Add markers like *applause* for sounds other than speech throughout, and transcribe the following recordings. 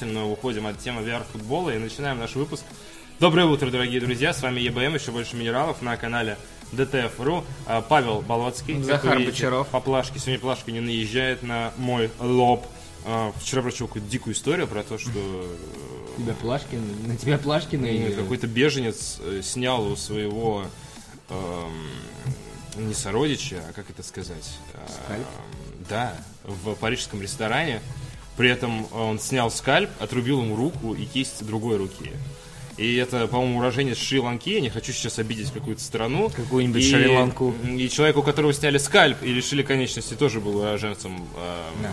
Мы уходим от темы VR-футбола и начинаем наш выпуск. Доброе утро, дорогие друзья, с вами ЕБМ, еще больше минералов на канале ДТФ.ру. А, Павел Болоцкий. Захар Бочаров. По плашке. Сегодня плашка не наезжает на мой лоб. А, Вчера прочел какую-то дикую историю про то, что э, Тебя плашки, на тебя плашки наигрывают. какой-то беженец э, снял у своего эм, не сородича, а как это сказать? Скальп? Да, в парижском ресторане. При этом он снял скальп, отрубил ему руку и кисть другой руки. И это, по-моему, уроженец Шри-Ланки. Я не хочу сейчас обидеть какую-то страну. Какую-нибудь И- Шри-Ланку. И человек, у которого сняли скальп и лишили конечности, тоже был уроженцем э, Да.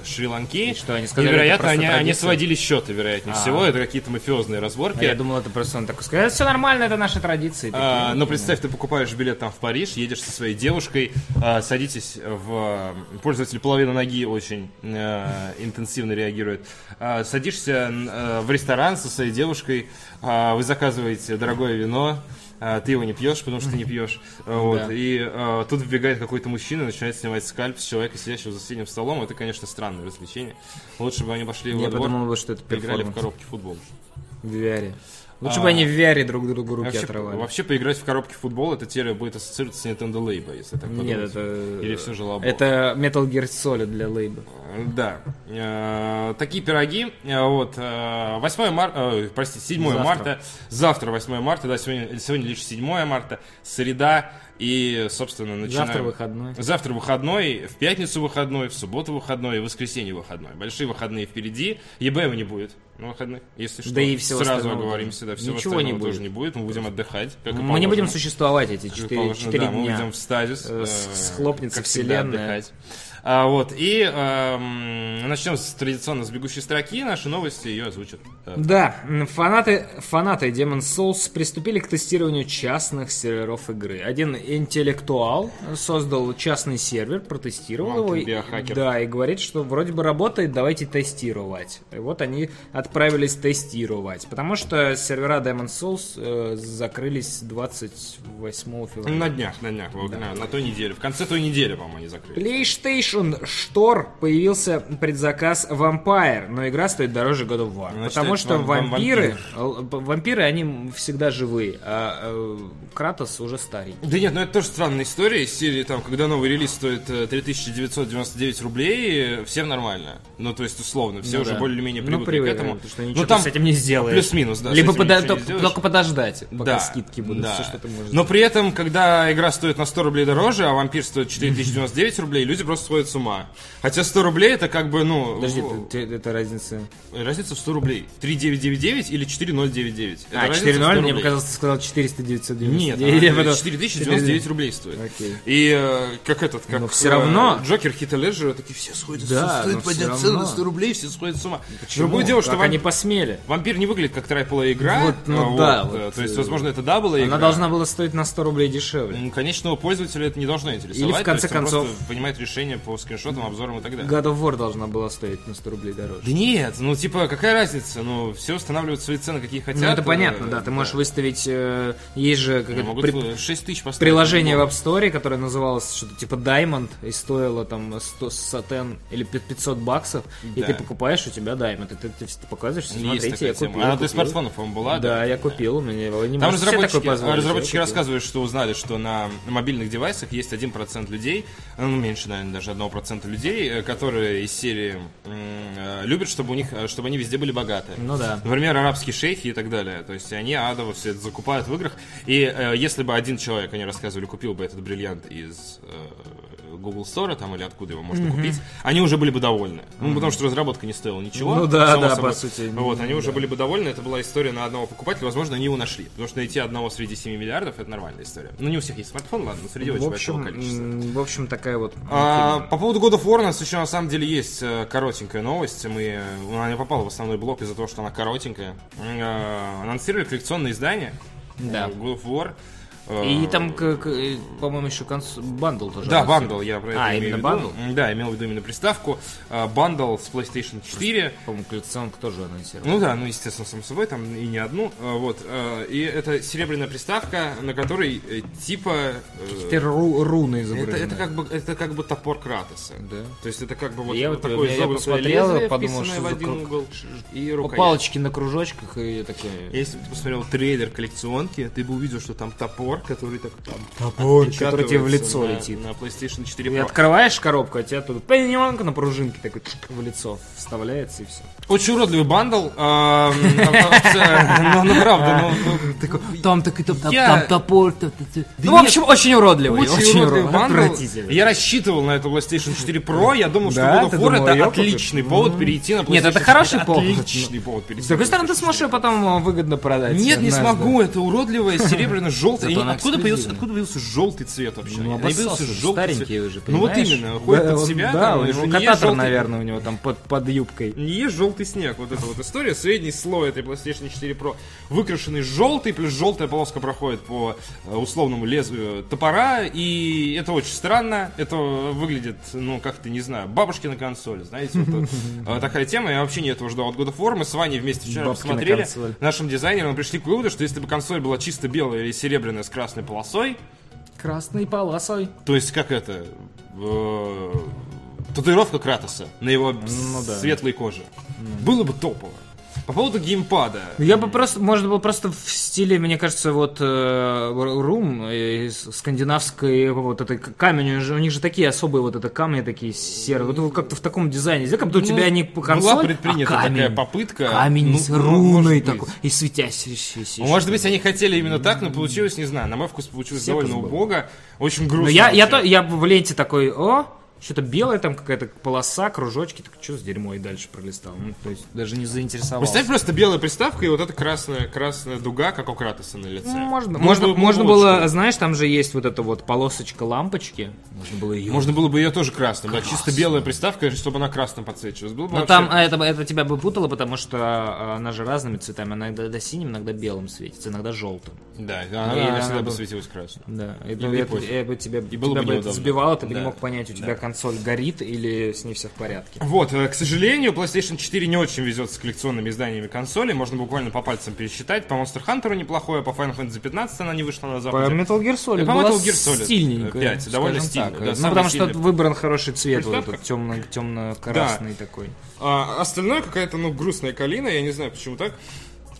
э, Шри-Ланки. И что, они сказали, И, вероятно, они, сводили счеты, вероятнее А. всего. Это какие-то мафиозные разборки. А я думал, это просто он такой сказал, все нормально, это наши традиции. А, Такие, но представь, ты покупаешь билет там в Париж, едешь со своей девушкой, а, садитесь в... Пользователь половины ноги очень э, интенсивно реагирует. А, садишься э, в ресторан со своей девушкой, а, вы заказываете дорогое вино, а, ты его не пьешь, потому что не пьешь. *laughs* Вот, Да. И а, тут вбегает какой-то мужчина начинает снимать скальп с человека, сидящего за соседним столом. Это, конечно, странное развлечение. Лучше бы они пошли Я во двор, подумал, бы, что это поиграли в в футбол. В VR. Лучше А. бы они в VR друг другу руки Вообще, отрывали. вообще поиграть в коробки в футбол, это теперь будет ассоциироваться с Nintendo Labo, если так подумать. Нет, это... Или все же лабо. Это Metal Gear Solid для лейба. Да. Э, Такие пироги. Э, Вот. э, 8 марта, простите, 7 Завтра. марта. Завтра 8 марта, да, сегодня, сегодня лишь 7 марта. Среда. И, собственно, начинаем. Завтра выходной. Завтра выходной, в пятницу выходной, в субботу выходной, в воскресенье выходной. Большие выходные впереди. ЕБМ не будет на выходных, если что. Да и всего Сразу оговоримся, да, всего Ничего не остального тоже будет. не будет. Мы будем отдыхать. как и Мы не будем существовать эти Как 4, положено, да, мы дня. уйдем в стазис. Э, э, схлопнется всегда, вселенная. отдыхать. А, вот, и эм, начнем с, традиционно с бегущей строки. Наши новости ее озвучат. Да, фанаты, фанаты Demon's Souls приступили к тестированию частных серверов игры. Один интеллектуал создал частный сервер, протестировал его. Маленький и-. Да, и говорит, что вроде бы работает, давайте тестировать. И вот они отправились тестировать. Потому что сервера Demon's Souls э, закрылись 28 февраля. На днях, на днях, вот, на, на той неделе. В конце той недели, по-моему, они закрыли. PlayStation Store появился предзаказ Vampire, но игра стоит дороже God of War. Значит, потому что вам- вам вампиры, л- вампиры, они всегда живые, а э, Кратос уже старый. Да нет, ну это тоже странная история из серии, там, когда новый релиз стоит э, 3999 рублей, э, всем нормально. Ну, то есть, условно, все Ну уже да. более-менее Ну, привыкли к привыкли, этому. потому что Ну, ничего там ты с этим не сделаешь. Плюс-минус, да. Либо пода- только, только подождать, пока Да, скидки будут. да. Все, что ты можешь Но при этом, когда игра стоит на 100 рублей дороже, а вампир стоит 4099 рублей, люди просто сходят с ума. Хотя 100 рублей это как бы, ну... Подожди, в- ты- ты- это разница. Разница в 100 рублей. 3999 или 4099. Это А, разница в 4.0, 100 мне показалось, ты сказал 400 999. Нет, подумал, 4099 рублей стоит. Окей. И э, как этот, как Но всё э, равно- Джокер Хита Леджера, такие все сходят, Да, все но стоит поднять цену на 100 рублей, все сходят с ума. Почему? Другое дело, что Как вам- они посмели. Вампир не выглядит как трайполая игра. Вот, ну а, да, э, вот, то есть, э, возможно, это даблая игра. Она должна была стоить на 100 рублей дешевле. Конечного пользователя это не должно интересовать. Или, в конце концов- просто принимает решение по скриншотам, обзорам и так далее. God of War должна была стоить на 100 рублей дороже. Да нет, ну типа какая разница? Ну все устанавливают свои цены, какие хотят. Ну, это э, понятно, да. Ты можешь выставить... э, есть же как Ну, это, Могут при- 6 тысяч приложение в App Store, которое называлось что-то типа Diamond, и стоило там 100 сатен или 500 баксов, и ты покупаешь, у тебя Diamond, и ты, ты, ты показываешь, смотрите, я тема. купил. Она для смартфонов, по-моему, была. Да, я купил, у меня его не Там разработчики, разработчики рассказывают, что узнали, что на мобильных девайсах есть 1% людей, ну, меньше, наверное, даже 1% людей, э, которые из серии э, любят, чтобы у них, э, чтобы они везде были богаты. Ну да. Например, арабские шейхи и так далее. То есть они адово все это закупают в играх. И э, если бы один человек, они рассказывали, купил бы этот бриллиант из э, Google Store там или откуда его можно купить, они уже были бы довольны. Ну, потому что разработка не стоила ничего. Ну да, да, собой. по сути. Вот, они уже Да. были бы довольны. Это была история на одного покупателя. Возможно, они его нашли. Потому что найти одного среди 7 миллиардов это нормальная история. Ну, не у всех есть смартфон, ладно, но среди очень В большого общем, количества. м, в общем, такая вот... А, по поводу God of War у нас еще на самом деле есть э, коротенькая новость. Мы, она не попала в основной блок из-за того, что она коротенькая. Э, Анонсировали коллекционное издание Да. э, God of War. Э, И там, э, по-моему, еще конс... бандл тоже. Да, бандл, я про это А, имею именно бандл? Да, имел в виду именно приставку. А, Бандл с PlayStation 4. По-моему, коллекционка тоже анонсировал. Ну да, ну естественно, само собой, там и не одну. А, Вот. И это серебряная приставка, на которой э, типа... э, Какие-то ру- руны Это, изображены. это как бы это как бы топор Кратоса. Да. То есть это как бы вот Я вот- такое я посмотрел, лезвие, подумал, что в один круг. угол и По рукоять. палочке на кружочках и такое. Если бы ты посмотрел трейлер коллекционки, ты бы увидел, что там топор, который так там Топор, который тебе в лицо на- летит. На PlayStation 4 И Pro. открываешь коробку, а тебя тут пеньонка на пружинке такой в лицо вставляется и все. Очень уродливый бандл. а, а, *laughs* Ну, ну, правда, ну, ну, *laughs* Там так и там, топор. Ну, в общем, очень уродливый. Очень, уродливый бандл. Я рассчитывал на эту PlayStation 4 Pro. Я думал, что? God of War это отличный повод перейти на PlayStation Нет, это 4. хороший повод. Отличный повод перейти С другой стороны, ты сможешь ее 4. потом выгодно продать. Нет, не смогу, это уродливое серебряно-желтое. Она Откуда появился, откуда появился желтый цвет вообще? Ну, появился желтый старенький цвет. уже, Ну вот понимаешь? именно, ходит Да, под себя, Да, там, у и него что не есть кататор, желтый- наверное, у него там под, под юбкой. Не есть желтый снег, вот эта вот история. Средний слой этой PlayStation 4 Pro выкрашенный желтый, плюс желтая полоска проходит по э, условному лезвию топора, и это очень странно. Это выглядит, ну, как-то, не знаю, бабушки на консоли, знаете, вот, *laughs* э, такая тема. Я вообще не этого ждал от God of War. Мы с Ваней вместе вчера посмотрели. Нашим дизайнерам пришли к выводу, что если бы консоль была чисто белая или серебряная с красной полосой, Красной полосой. то есть как это... э, татуировка Кратоса на его Ну да. светлой коже. Было бы топово. По поводу геймпада. Я бы просто, можно было просто в стиле, мне кажется, вот э, Рум, э, скандинавской вот этой камень, у них же- такие особые вот это камни такие серые, вот, как-то в таком дизайне, сделай, как будто у тебя не Была консоль, предпринята а камень. такая попытка. Камень Ну, с ну, руной такой, и светящийся. Ну, Может быть, они хотели именно так, но получилось, не знаю, на мой вкус получилось довольно убого. Очень грустно. Но я, я, вообще. я в ленте такой, о, что-то белое там какая-то полоса, кружочки, так что с дерьмо и дальше пролистал. Ну, то есть даже не заинтересовался. Представь просто белая приставка и вот эта красная, красная дуга, как у Кратоса на лице. Ну, можно, Можно можно, было бы можно было, знаешь, там же есть вот эта вот полосочка лампочки. Можно было ее. Можно было бы ее тоже красным, да, чисто белая приставка, чтобы она красным подсвечивалась. Было бы Но вообще- там а, это, это тебя бы путало, потому что а, она же разными цветами. Она иногда синим, иногда белым светится, иногда желтым. Да, И она, она всегда бы была- светилась красным. Да, и, И это, пофиг. это тебя, И было тебя бы бы это сбивало, ты бы Да. не мог понять, у тебя Да. Консоль горит или с ней все в порядке. Вот, э, к сожалению, PlayStation 4 не очень везет с коллекционными изданиями консолей. Можно буквально по пальцам пересчитать. По Monster Hunter неплохое, по Final Fantasy 15 она не вышла на По Западе. Metal Gear Solid И по была Metal Gear Solid, стильненько. э, пять, довольно скажем стильно, так. да, ну, потому что сильный. выбран хороший цвет, вот этот темно, темно-красный такой. А остальное какая-то, ну, грустная калина, я не знаю, почему так.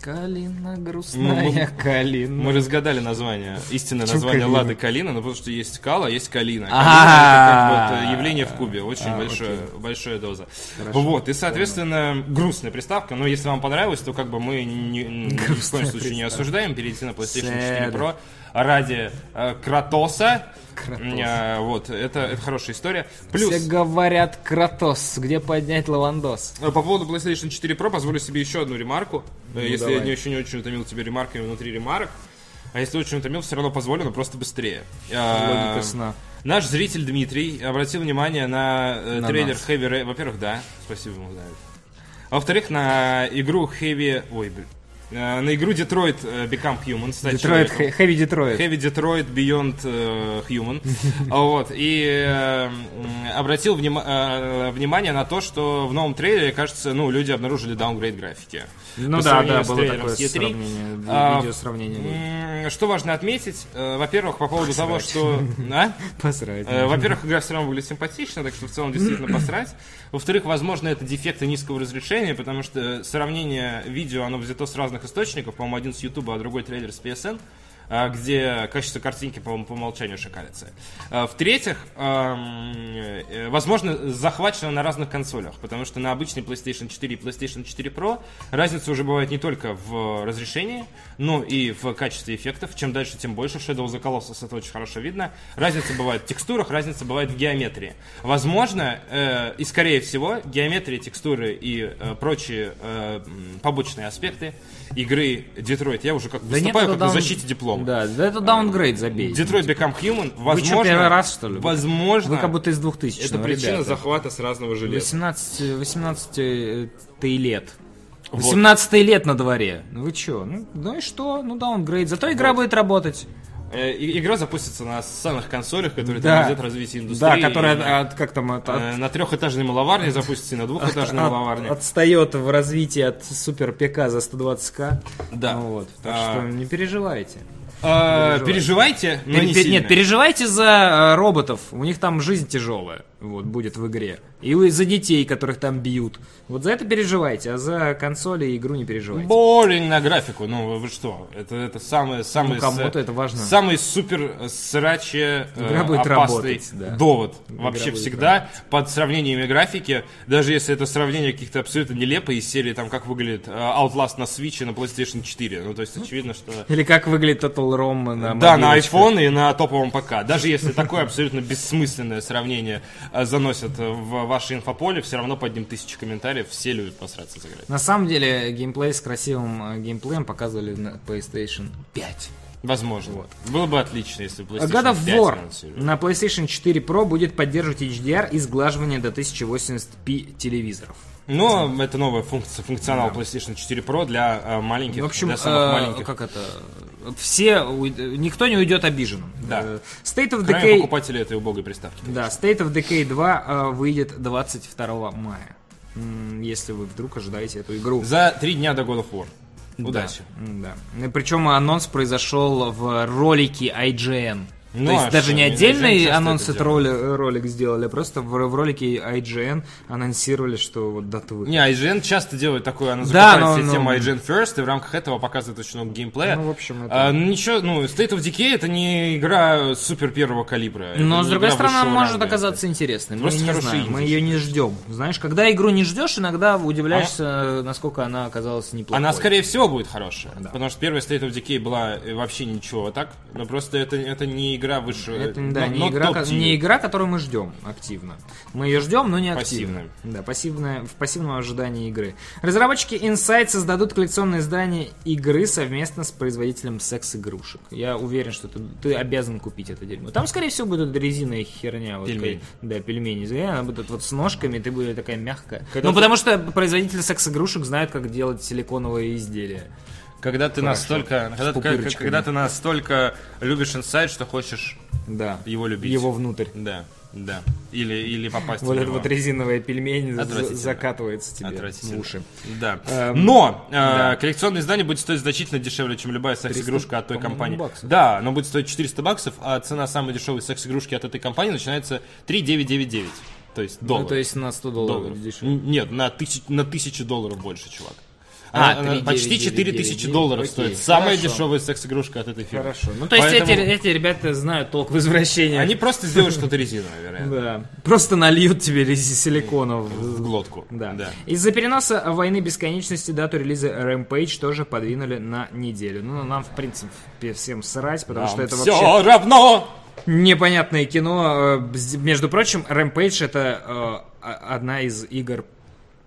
Калина, Ну, грустная мы- калина. Мы разгадали название, истинное название калина? Лады Калина, но потому что есть Кала, есть Калина. Калина это как вот явление в кубе, очень А, большое, большая доза. Вот, и, соответственно, грустная приставка, но если вам понравилось, то как бы мы ни, в коем случае не осуждаем перейти на PlayStation 4 Sad. Pro ради э, Кратоса. Кратос. Э, вот, это, это хорошая история. Плюс, Все говорят, Кратос, где поднять лавандос? Э, По поводу PlayStation 4 Pro позволю себе еще одну ремарку. Э, если давай. я не очень не очень утомил тебя ремарками внутри ремарок. А если очень утомил, все равно позволю, но просто быстрее. Логика сна. Наш зритель Дмитрий обратил внимание на, э, На трейлер нас. Heavy Rain. Во-первых, да, спасибо ему за это. А во-вторых, на игру Heavy... Ой, блин. Э, На игру Detroit э, Become Human. Детройт, человеком. Хэви Детройт. Heavy Detroit Beyond э, Human. *laughs* Вот. И обратил э, внимание на то, что в новом трейлере, кажется, ну, люди обнаружили даунгрейд графики. Ну По да, да, было такое с E3. сравнение, А, видео сравнение. Что важно отметить? Э, Во-первых, по поводу того, что... А? *laughs* Посрать. Э, Во-первых, игра все равно выглядит симпатично, так что в целом действительно *clears throat* посрать. Во-вторых, возможно, это дефекты низкого разрешения, потому что сравнение видео, оно взято с разных источников, по-моему, один с YouTube, а другой трейлер с PSN где качество картинки, по-моему, по умолчанию шакалится. А, В-третьих, э, возможно, захвачено на разных консолях, потому что на обычной PlayStation 4 и PlayStation 4 Pro разница уже бывает не только в разрешении, но и в качестве эффектов. Чем дальше, тем больше. Shadow of the Colossus это очень хорошо видно. Разница бывает в текстурах, разница бывает в геометрии. Возможно, э, и скорее всего, геометрия, текстуры и э, прочие побочные аспекты игры Detroit, я уже как Да нет, выступаю это как на даун- защите диплома. Да, да это даунгрейд, забейте. Detroit Become Human, Вы возможно... что, первый раз, что ли? Вы- Возможно... Вы как будто из 2000 это причина ребята. захвата с разного железа. 18, 18 э, ты лет. Вот. 18 лет на дворе. Ну вы чё? Ну, ну и что? Ну даунгрейд. Зато игра будет работать. Э, Игра запустится на самых консолях, которые Да. тормозят развитие индустрии. Да, которая, И от- как там, от- от- э, на трехэтажной мыловарне запустится и на двухэтажной от- мыловарне. отстает в развитии от супер ПК за 120к. Да. Ну Вот, так А. что не переживайте. А, Переживайте, но Пере- не сильно. нет, переживайте за э, роботов. У них там жизнь тяжелая. Вот, будет в игре. И вы за детей, которых там бьют. Вот за это переживайте, а за консоли и игру не переживайте. Боринг на графику, ну вы что? Это, это самый, самый, Ну, кому-то это важно. самый супер э, сраче э, будет опасный работать, да. довод. Игра Вообще всегда под сравнениями графики, даже если это сравнение каких-то абсолютно нелепое из серии, там, как выглядит э, Outlast на Switch и на PlayStation 4. Ну, то есть очевидно, что... *laughs* Или как выглядит Total ROM на Да, на iPhone и на топовом ПК. Даже если такое абсолютно бессмысленное сравнение э, заносят э, в ваше инфополе, все равно под ним тысячи комментариев, все любят посраться сыграть. На самом деле, геймплей с красивым э, геймплеем показывали на PlayStation 5. Возможно. Было бы отлично, если бы PlayStation God of 5 War на PlayStation 4 Pro будет поддерживать HDR и сглаживание до 1080p телевизоров. Но это новая функция, функционал PlayStation 4 Pro для э, маленьких, В общем, для самых э, маленьких. как это? Все, никто не уйдет обиженным. Да. Э, State of Кроме Decay, покупателей этой убогой приставки. да, State of Decay 2 э, выйдет 22 мая. Если вы вдруг ожидаете эту игру. За три дня до God of War. Удачи. Да. да. Причем анонс произошел в ролике IGN. Ну, То есть а даже что, не отдельный анонс это этот роли- ролик сделали, а просто в, в ролике IGN анонсировали, что вот дата выхода. Не, IGN часто делает такое, она Да, закупает но- себе но- тему IGN First, и в рамках этого показывает очень много геймплея. Ну, в общем, это- А, ну, ничего, ну, State of Decay это не игра супер первого калибра. Но, с другой стороны, она может ранга. оказаться интересной. Мы не знаем, мы ее не ждем. Знаешь, когда игру не ждешь, иногда удивляешься, насколько она оказалась неплохой. Она, скорее всего, будет хорошая. Потому что первая State of Decay была э, вообще ничего так. Но просто это, это не игра выше. Это, э, да, но- не, игра, ко- не игра, которую мы ждем активно. Мы ее ждем, но не активно. Пассивно. Да, пассивное, в пассивном ожидании игры. Разработчики Insight создадут коллекционное издание игры совместно с производителем секс-игрушек. Я уверен, что ты, ты обязан купить это дерьмо. Там, скорее всего, будет резиновая херня. Вот, Пельмени. да, пельмени. Она будет вот с ножками, ты будешь такая мягкая. Когда ну, ты- потому что производители секс-игрушек знают, как делать силиконовые изделия. Когда ты настолько, когда, пупырочками. когда ты настолько любишь инсайд, что хочешь Да. его любить. Его внутрь. Да, да. Или, или попасть *laughs* Вот в него. вот резиновая пельмень закатывается тебе в уши. Да. Эм, Но э, да. коллекционное издание будет стоить значительно дешевле, чем любая секс-игрушка от той компании. баксов. Да, оно будет стоить 400 баксов, а цена самой дешевой секс-игрушки от этой компании начинается 3999. То есть Ну, долларов. то есть на 100 долларов долларов. дешевле. Нет, на, тысяч, на тысячу долларов больше, чувак. А, 3 почти 9 4000 9 долларов окей, стоит. Самая хорошо. дешевая секс-игрушка от этой фирмы. Хорошо. Ну, то есть Поэтому эти, эти ребята знают толк в извращении. Они просто сделают что-то резиновое, вероятно. Да. Просто нальют тебе силиконов. В глотку. Да. да. Из-за переноса войны бесконечности дату релиза Rampage тоже подвинули на неделю. Ну, нам, в принципе, всем срать, потому что это все вообще равно! непонятное кино. Э, Между прочим, Rampage это э, а- одна из игр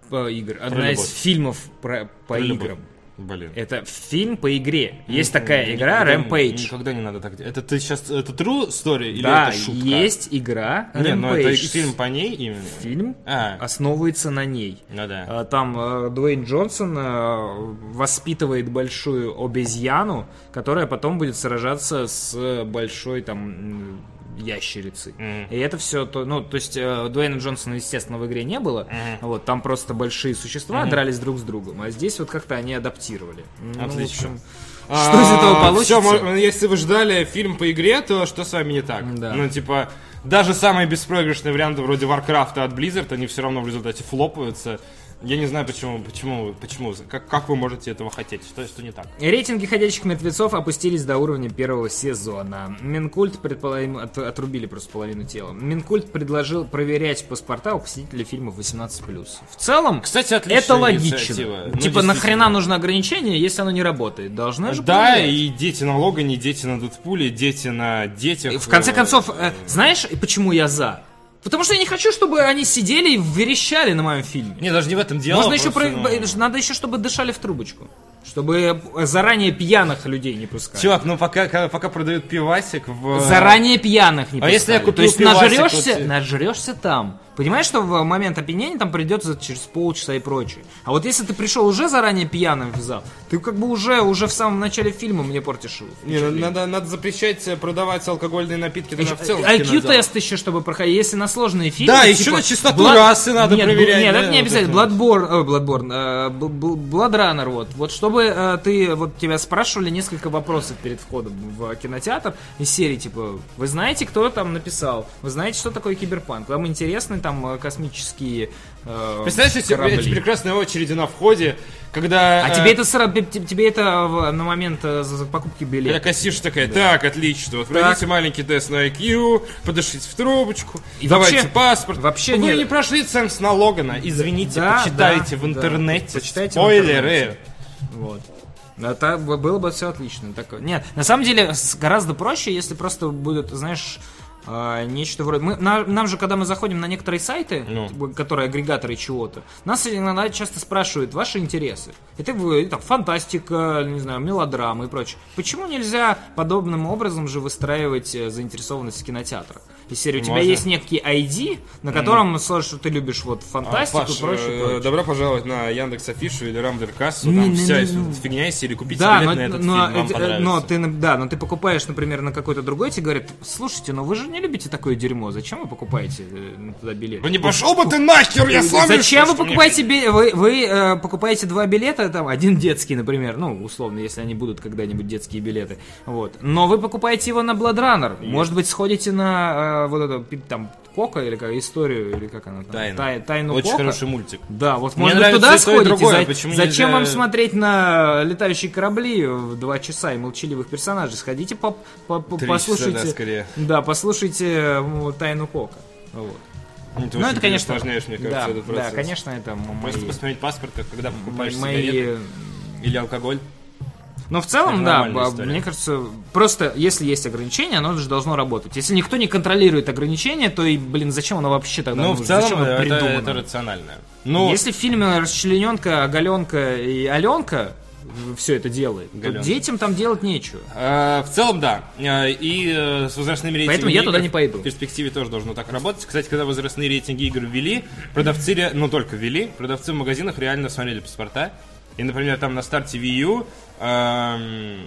по игр, одна из любовь. фильмов про, по Про любовь. играм. Блин. Это фильм по игре. Есть такая игра Никогда- Rampage. Никогда не надо так делать. Это ты сейчас, это true story или да, это шутка? есть игра Не, ну это Rampage. фильм по ней именно. Фильм А. основывается на ней. Ну да. А, Там э, Дуэйн Джонсон э, воспитывает большую обезьяну, которая потом будет сражаться с большой там м, ящерицей. Мгм. И это все, то, ну, то есть э, Дуэйна Джонсона, естественно, в игре не было. Вот, там просто большие существа дрались друг с другом. А здесь вот как-то они адаптировали. Ну, Отлично. общем, Что из этого получится? Мо- если вы ждали фильм по игре, то что с вами не так? Да. Ну, типа, даже самые беспроигрышные варианты вроде Warcraft от Blizzard, они все равно в результате флопаются. Я не знаю, почему, почему, почему, как, как вы можете этого хотеть, что, что не так? Рейтинги «Ходячих мертвецов» опустились до уровня первого сезона. Минкульт предположим, от- отрубили просто половину тела. Минкульт предложил проверять паспорта у посетителей фильмов 18+. В целом, Кстати, это логично. Ну, типа, нахрена нужно ограничение, если оно не работает? Должны же Да, проверять. и дети на Логане, дети на Дедпуле, дети на детях. И В конце э, концов, э, знаешь, почему я за? Потому что я не хочу, чтобы они сидели и верещали на моем фильме. Не, даже не в этом дело. Можно еще про- ну, надо еще, чтобы дышали в трубочку. Чтобы заранее пьяных людей не пускать. Чувак, ну пока, ка- пока продают пивасик в... Заранее пьяных не А если я купил То есть пивасик, нажрешься, вот, э, нажрешься там. Понимаешь, что в момент опьянения там придется через полчаса и прочее. А вот если ты пришел уже заранее пьяным в зал, ты как бы уже, уже в самом начале фильма мне портишь Не, ну, надо, надо запрещать э, продавать алкогольные напитки тогда в целом. IQ-тест еще, чтобы проходить, если на сложные фильмы. типа Да, еще на чистоту расы надо проверять, Нет, это не вот обязательно. Bloodborne, Bloodborne, э, Бл- Бл- Blood Runner, вот. Вот чтобы э, ты, вот тебя спрашивали несколько вопросов перед входом в кинотеатр из серии, типа, вы знаете, кто там написал? Вы знаете, что такое киберпанк? Вам интересны там э, космические э, Представляешь, эти, корабли? эти прекрасные очереди на входе, когда... А э, тебе это тебе- это в- на момент э, покупки Я билета. кассирша такая, так, отлично, вот пройдите маленький тест на IQ, подышите в трубочку, И давайте вообще- паспорт. вообще Вы нет. не прошли ценз на Логана, извините, Да, почитайте да, в да. интернете, Почитайте в спойлеры. интернете. Вот. Это было бы все отлично. Так, нет, на самом деле гораздо проще, если просто будет, знаешь, а, нечто вроде... Мы, на- нам же, когда мы заходим на некоторые сайты, Ну. которые агрегаторы чего-то, нас иногда часто спрашивают ваши интересы. Это там, фантастика, не знаю, мелодрамы и прочее. Почему нельзя подобным образом же выстраивать э, заинтересованность в кинотеатрах? Из серии у тебя Можно. есть некий ID, на котором, слушай, что ты любишь вот А, фантастику Паш, и прочее, э, прочее. добро пожаловать на Яндекс Афишу или Рамблер Кассу, Не, там не, вся не, ну. фигня из серии, купите Да, билет но, на этот но, фильм, вам понравится. но ты, да, но ты покупаешь, например, на какой-то другой, тебе говорят, слушайте, но вы же не любите такое дерьмо, зачем вы покупаете э, туда билет? Ну не пошел бы ты нахер, я сам Зачем вы покупаете би- вы, вы э, покупаете два билета, там один детский, например, ну условно, если они будут когда-нибудь детские билеты, вот. Но вы покупаете его на Blood Runner, может быть сходите на вот пи- там Кока или как историю или как она там Тайна. Тай- тайну Очень Кока. хороший мультик. Да, вот Мне может быть туда сходите. другое, За- почему Зачем нельзя- вам смотреть на летающие корабли в два часа и молчаливых персонажей? Сходите по, по- по- послушайте. часа, да, скорее. Да, послушайте тайну Кока. Вот. Ну очень это, конечно, усложняешь, мне кажется, да, этот да, процесс. конечно, это мои, Просто посмотреть паспорт, когда покупаешь мои. сигареты или алкоголь. Но в целом, да, история. мне кажется, просто если есть ограничения, оно же должно работать. Если никто не контролирует ограничения, то и, блин, зачем оно вообще тогда Ну, в целом, Зачем оно это, это рационально. Ну, Если в фильме расчлененка, оголенка и Аленка все это делает, то Галенка. детям там делать нечего. э, в целом, да. Э, И э, с возрастными рейтингами Поэтому я туда не пойду. В перспективе тоже должно так работать. Кстати, когда возрастные рейтинги игр ввели, продавцы, ну только ввели, продавцы в магазинах реально смотрели паспорта. И, например, там на старте Wii U, эм,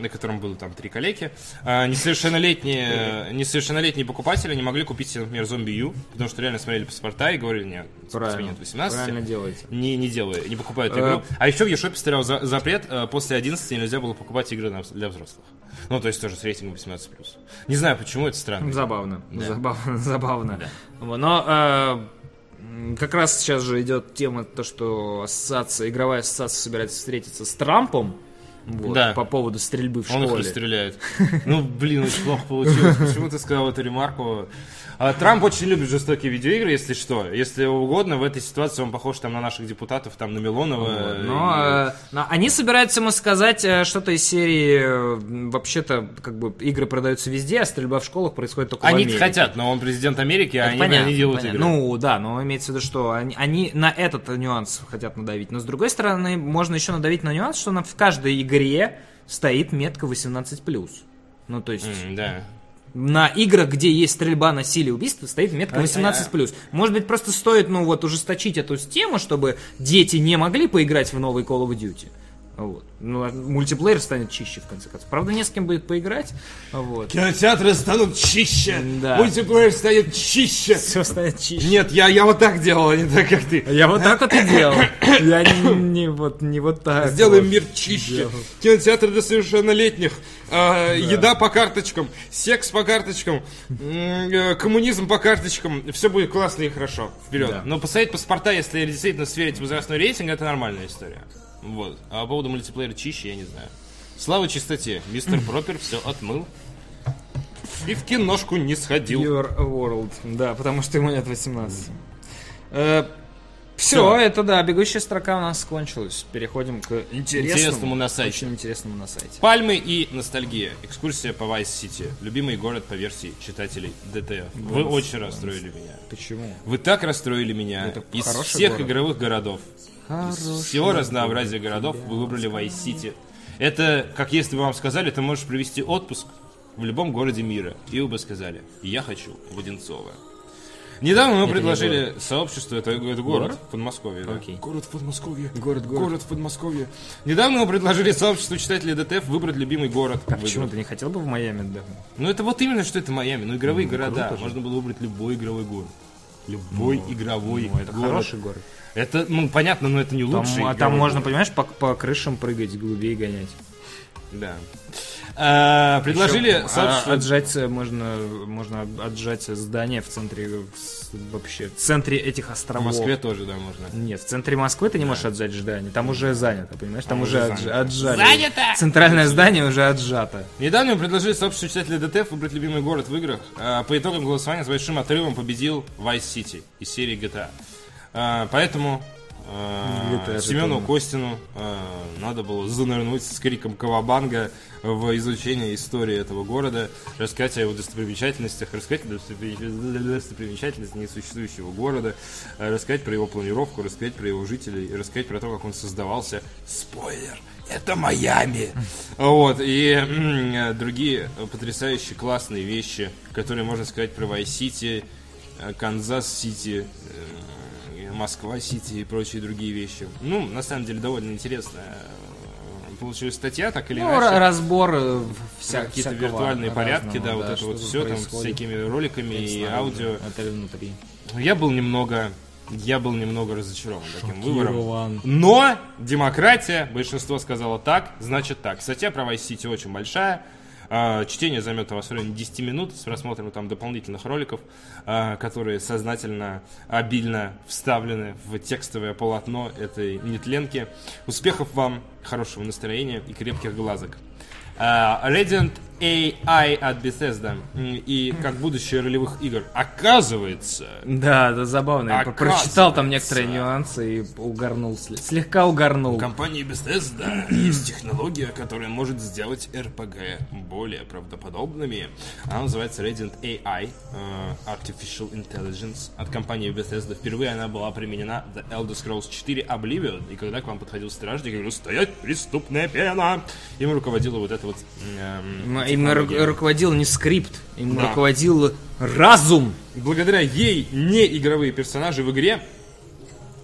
на котором было там три коллеги, э, несовершеннолетние, несовершеннолетние покупатели не могли купить себе, например, зомби Ю, потому что реально смотрели паспорта и говорили, нет, тебе нет 18. правильно делаете. не, не делаю, не покупают Э. игру. А еще в eShop стоял за- запрет, э, после 11 нельзя было покупать игры на- для взрослых. Ну, то есть тоже с рейтингом 18+. Не знаю, почему это странно. Забавно, Да. забавно, *laughs* забавно. Вот, Но э, как раз сейчас же идет тема, то, что ассоциация, игровая ассоциация собирается встретиться с Трампом. Вот, Да. по поводу стрельбы в Он их школе. расстреляет. *laughs* Ну, блин, очень плохо получилось. Почему ты сказал эту ремарку? А, Трамп очень любит жестокие видеоигры, если что. Если угодно, в этой ситуации он похож там на наших депутатов, там на Милонова. Вот, и- Но, э, но они собираются ему сказать э, что-то из серии э, вообще-то как бы игры продаются везде, а стрельба в школах происходит только в Они Америке. хотят, но он президент Америки, а Это они, понятно, они делают понятно. игры. Ну да, но имеется в виду, что они, они на этот нюанс хотят надавить. Но с другой стороны, можно еще надавить на нюанс, что на, в каждой игре стоит метка 18+. Ну, то есть, М, Да. на играх, где есть стрельба, насилие, убийство, стоит метка А, 18+. Может быть, просто стоит, ну, вот, ужесточить эту тему, чтобы дети не могли поиграть в новый Call of Duty. Вот. Ну, а мультиплеер станет чище, в конце концов. Правда, не с кем будет поиграть. Вот. Кинотеатры станут чище, Да. мультиплеер станет чище. Все станет чище. Нет, я, я вот так делал, а не так, как ты. Я вот так вот и делал. *coughs* Я не, не вот, не вот так. Сделаем вот. мир чище. Кинотеатр для совершеннолетних. а, Еда по карточкам. Секс по карточкам. э, Коммунизм по карточкам. Все будет классно и хорошо. Вперед. Да. Но посмотреть паспорта, если действительно сверить возрастной рейтинг, это нормальная история. Вот. А по поводу мультиплеера чище, я не знаю. Слава чистоте. Мистер Пропер все отмыл. И в киношку не сходил. Your World. Да, потому что ему нет 18. все, Всё. это да, бегущая строка у нас кончилась. Переходим к интересному, Интересному на сайте. Очень интересному на сайте. Пальмы и ностальгия. Экскурсия по Vice City. Любимый город по версии читателей ДТФ. Вы очень расстроили меня. Почему? Вы так расстроили меня. Это Из всех город. игровых городов, из всего разнообразия городов, вы выбрали Vice City. Это, как если бы вам сказали, ты можешь провести отпуск в любом городе мира. И вы бы сказали, я хочу в Одинцово. Недавно мы Это не предложили сообществу, это, это город, Город? в Подмосковье. да. Окей. Город в Подмосковье. Город, город. Город в Подмосковье. Недавно мы предложили сообществу читателей ДТФ выбрать любимый город. А почему ты не хотел бы в Майами отдохнуть? Ну это вот именно что это Майами. Ну игровые Ну, города. круто же. Можно было выбрать любой игровой город. Любой игровой Ну, это город. хороший город. Это, ну, понятно, но это не Там, лучший а там можно, понимаешь, по, по крышам прыгать, голубей гонять. Да. А, предложили Ещё, а, сообществу... отжать э, можно, можно отжать здание в центре вообще в центре этих В островов. Москве тоже, да, можно. Нет, в центре Москвы ты не можешь отжать здание, там уже занято, понимаешь? Там, Там уже занято. отжали. Занято! Центральное здание уже отжато. Недавно мы предложили сообществу читателей ДТФ выбрать любимый город в играх. А, По итогам голосования с большим отрывом победил Vice City из серии GTA. А, Поэтому а, Семену. Костину а, надо было занырнуть с криком Кавабанга в изучение истории этого города, рассказать о его достопримечательностях, рассказать о достопри- достопримечательностях несуществующего города, рассказать про его планировку, рассказать про его жителей, рассказать про то, как он создавался. Спойлер! Это Майами! Вот, и э, другие потрясающие классные вещи, которые можно сказать про Вайс-Сити, э, Канзас-Сити, Москва-Сити и прочие другие вещи. Ну, на самом деле, довольно интересная э, получилась статья, так или Ну, иначе. ра- разбор э, вся, Какие-то виртуальные порядки, разного, да, вот это вот все там с всякими роликами и аудио. Это внутри. Я был немного, я был немного разочарован таким выбором. Но демократия, большинство сказало так, значит так. Статья про Vice City очень большая. А, Чтение займет у вас в районе 10 минут с просмотром там дополнительных роликов, а, которые сознательно, обильно вставлены в текстовое полотно этой нетленки. Успехов вам, хорошего настроения и крепких глазок. А, Radiant AI от Bethesda и как будущее ролевых игр. Оказывается, Да, да, забавно. Я прочитал там некоторые нюансы и угорнул, сле- слегка угорнул. У компании Bethesda *clears throat* есть технология, которая может сделать RPG более правдоподобными. Она называется Radiant AI, э, Artificial Intelligence. От компании Bethesda впервые она была применена в The Elder Scrolls 4 Oblivion. И когда к вам подходил стражник, я говорю, стоять, преступная пена! Им руководила вот эта вот эм, М- Им ру- технология. руководил не скрипт, им Да. руководил разум. Благодаря ей неигровые персонажи в игре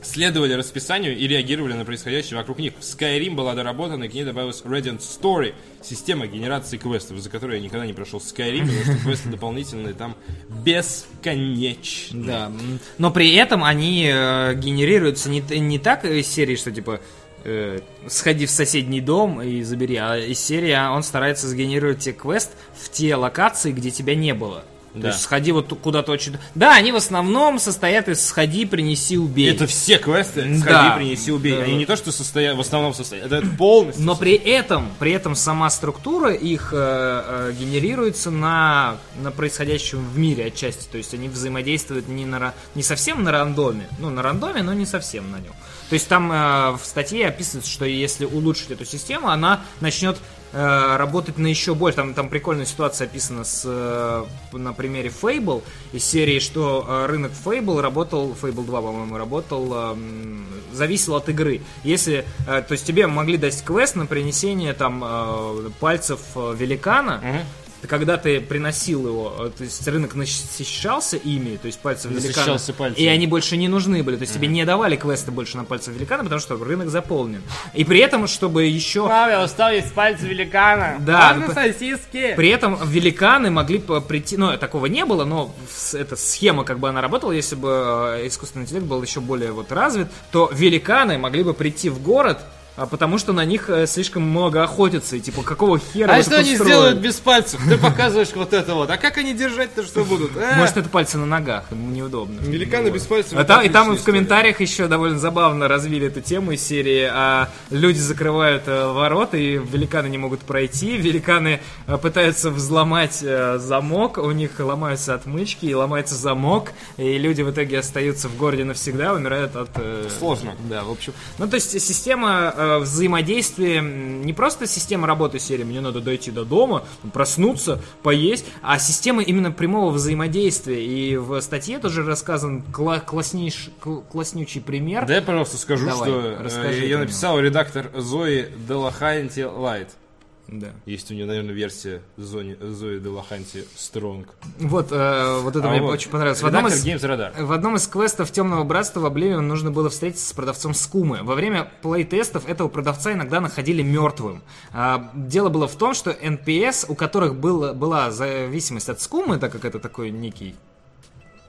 следовали расписанию и реагировали на происходящее вокруг них. Skyrim была доработана, и к ней добавилась Radiant Story, система генерации квестов, за которой я никогда не прошел Skyrim, потому что квесты дополнительные там бесконечны. Да. Но при этом они э, генерируются не, не так из серии, что типа э, сходи в соседний дом и забери, а из серии а, он старается сгенерировать тебе квест в те локации, где тебя не было. То Да. есть сходи вот куда-то очень... Да, они в основном состоят из сходи, принеси, убей. Это все квесты, сходи, Да. принеси, убей. Да. Они не то, что состоят, в основном состоят, это полностью. Но при этом, при этом сама структура их э, э, генерируется на, на происходящем в мире отчасти. То есть они взаимодействуют не, на, не совсем на рандоме. Ну, на рандоме, но не совсем на нем. То есть там э, в статье описывается, что если улучшить эту систему, она начнет э, работать на еще больше. Там, там прикольная ситуация описана с, э, на примере Fable из серии, что э, рынок Fable работал, Fable 2, по-моему, работал, э, зависел от игры. Если, э, то есть тебе могли дать квест на принесение там э, пальцев э, великана, Мгм. Когда ты приносил его, э, то есть рынок насыщался ими, то есть пальцев великана, пальцами. и они больше не нужны были, то есть тебе не давали квесты больше на пальцев великана, потому что рынок заполнен. И при этом, чтобы еще... Устал есть пальцы великана. Да, Можно ну, сосиски? При этом великаны могли прийти, ну, такого не было, но эта схема, как бы она работала, если бы э, искусственный интеллект был еще более вот развит, то великаны могли бы прийти в город, а потому что на них э, слишком много охотятся, и типа какого хера А что они сделают без пальцев? Ты показываешь вот это вот. А как они держать-то что будут? Э? Может, это пальцы на ногах, неудобно. Великаны без пальцев. А там, и там в комментариях еще довольно забавно развили эту тему из серии. А люди закрывают э, ворота, и великаны не могут пройти. Великаны э, пытаются взломать замок, у них ломаются отмычки, и ломается замок, и люди в итоге остаются в городе навсегда, умирают от... Сложно. Да, в общем. Ну, то есть система э, взаимодействия, м, не просто система работы серии, мне надо дойти до дома, проснуться, поесть, а система именно прямого взаимодействия. И в статье тоже рассказан кла- класснейш- кл- класснючий пример. Да я, пожалуйста, скажу, Давай, что э, расскажи я написал редактор Зои Делахайнти Лайт. Да. Есть у нее, наверное, версия Зои, Зои Делаханти Стронг. Вот, э, вот это А мне вот очень понравилось. В одном, из, Games Radar. в одном из квестов Темного Братства в Oblivion нужно было встретиться с продавцом скумы. Во время плей-тестов этого продавца иногда находили мертвым. А, дело было в том, что NPS, у которых было, была зависимость от скумы, так как это такой некий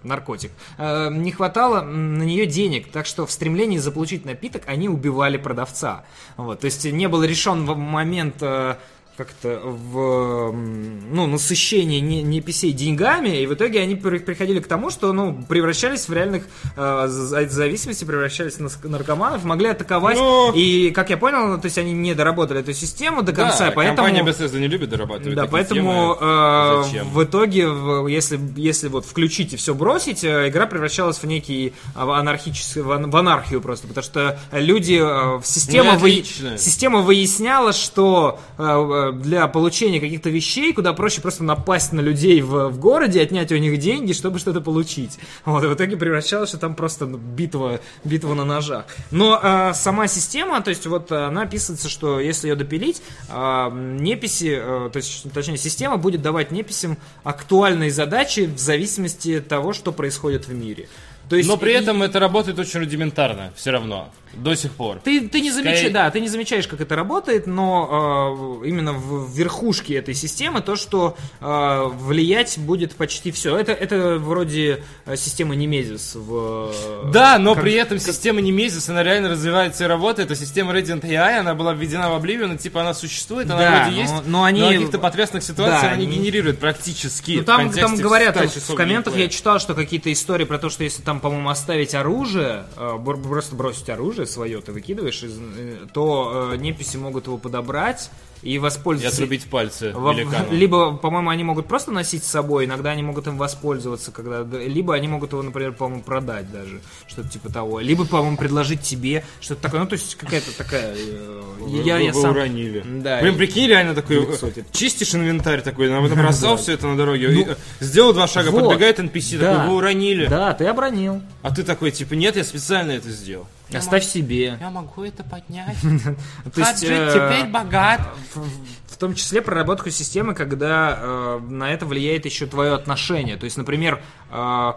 наркотик, э, не хватало на нее денег, так что в стремлении заполучить напиток они убивали продавца. Вот, то есть не был решен момент э, как-то в ну, насыщение не, неписей деньгами, и в итоге они при- приходили к тому, что ну, превращались в реальных э, за- зависимости, превращались в наркоманов, могли атаковать, Ну. и, как я понял, то есть они не доработали эту систему до конца, Да, поэтому... компания Bethesda не любит дорабатывать Да, поэтому темы. э, Зачем? в итоге, если, если вот включить и все бросить, э, игра превращалась в некий анархический, в, ан- в анархию просто, потому что люди, э, система, Ну, вы- система выясняла, что э, для получения каких-то вещей куда проще просто напасть на людей в, в городе, отнять у них деньги, чтобы что-то получить. Вот, и в итоге превращалось, что там просто битва, битва на ножах. Но э, сама система, то есть вот она описывается, что если ее допилить, э, неписи, э, то есть, точнее, система будет давать неписям актуальные задачи в зависимости от того, что происходит в мире. То есть Но при и- этом это работает очень рудиментарно, все равно, до сих пор. ты, ты не замечаешь, Скорее- да, ты не замечаешь, как это работает, но э, именно в верхушке этой системы то, что э, влиять будет почти все. Это, это вроде э, системы Немезис в... э, Да, но как- при этом система Немезис, она реально развивается и работает. А система Radiant AI, она была введена в Oblivion, и, типа она существует, она Да, вроде но- есть, но они- в каких-то потрясных ситуациях Да, не они- генерирует практически. Ну, в там, там говорят, 100 в часов комментах я читал, что какие-то истории про то, что если там, по-моему, оставить оружие, э, просто бросить оружие свое, ты выкидываешь, э, то э, неписи могут его подобрать и И воспользоваться... отрубить пальцы Во-. Либо, по-моему, они могут просто носить с собой, иногда они могут им воспользоваться, когда, либо они могут его, например, по-моему, продать даже, что-то типа того, либо, по-моему, предложить тебе, что-то такое, ну, то есть какая-то такая... э, Вы, я, вы- я вы сам... уронили. Да, Блин, и- прикинь, реально такой, чистишь инвентарь такой, а потом бросал *laughs* все это на дороге, Ну, и, э, сделал два шага, вот. подбегает NPC, Да. такой, вы уронили. Да, ты обронил. А ты такой, типа, нет, я специально это сделал. Оставь себе. Я могу это поднять. *laughs* Есть, э, теперь богат. в, том числе проработку системы, когда э, на это влияет еще твое отношение. То есть, например, э,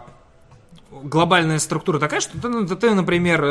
глобальная структура такая, что ты, ну, ты, например,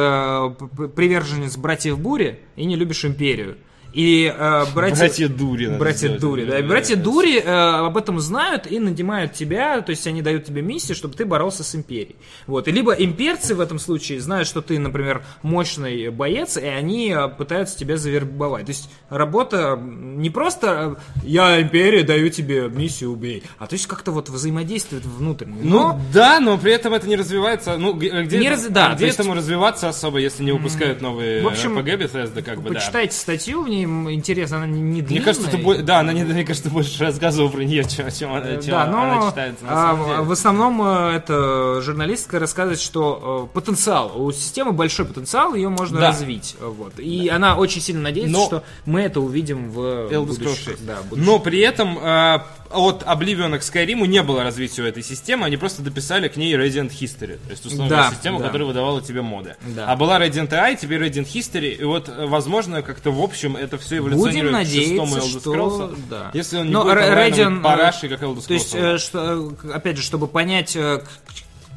приверженец братьев Бури и не любишь империю. И э, братья... Братья Дури. Братья сделать. Дури, да. Братья Дури э, об этом знают и нанимают тебя, то есть они дают тебе миссию, чтобы ты боролся с империей. Вот. И либо имперцы в этом случае знают, что ты, например, мощный боец, и они э, пытаются тебя завербовать. То есть работа не просто э, я империя, даю тебе миссию, убей, а то есть как-то вот взаимодействует внутренне. Ну Но да, но при этом это не развивается. Ну, г- где, Не раз- да, где есть- этому развиваться особо, если не выпускают новые В общем, RPG Bethesda, как бы, да. почитайте статью, в ней м, интересно, она не, не Мне длинная. кажется, ты бо- да, она не, мне кажется, больше рассказывал про нее, чем, чем, она- Э, чем да, она но читается на а, самом деле. в основном э, это журналистка рассказывает, что э, потенциал, у системы большой потенциал, ее можно Да. развить. Вот. И она очень сильно надеется, Но- что мы это увидим в Elder будущем. Scrolls 6. Да, будущем. Но при этом э, от Oblivion к Skyrim не было развития этой системы, они просто дописали к ней Radiant History, то есть условную Да, систему, да. которая выдавала тебе моды. Да. А была Radiant AI, теперь Radiant History, и вот, э, возможно, как-то в общем это все Будем эволюционирует к шестому надеяться, Elder что... Scrolls, Да. если он не Но будет Radeon, э, парашей, как Elder Scrolls. То есть, э, что, опять же, чтобы понять, к-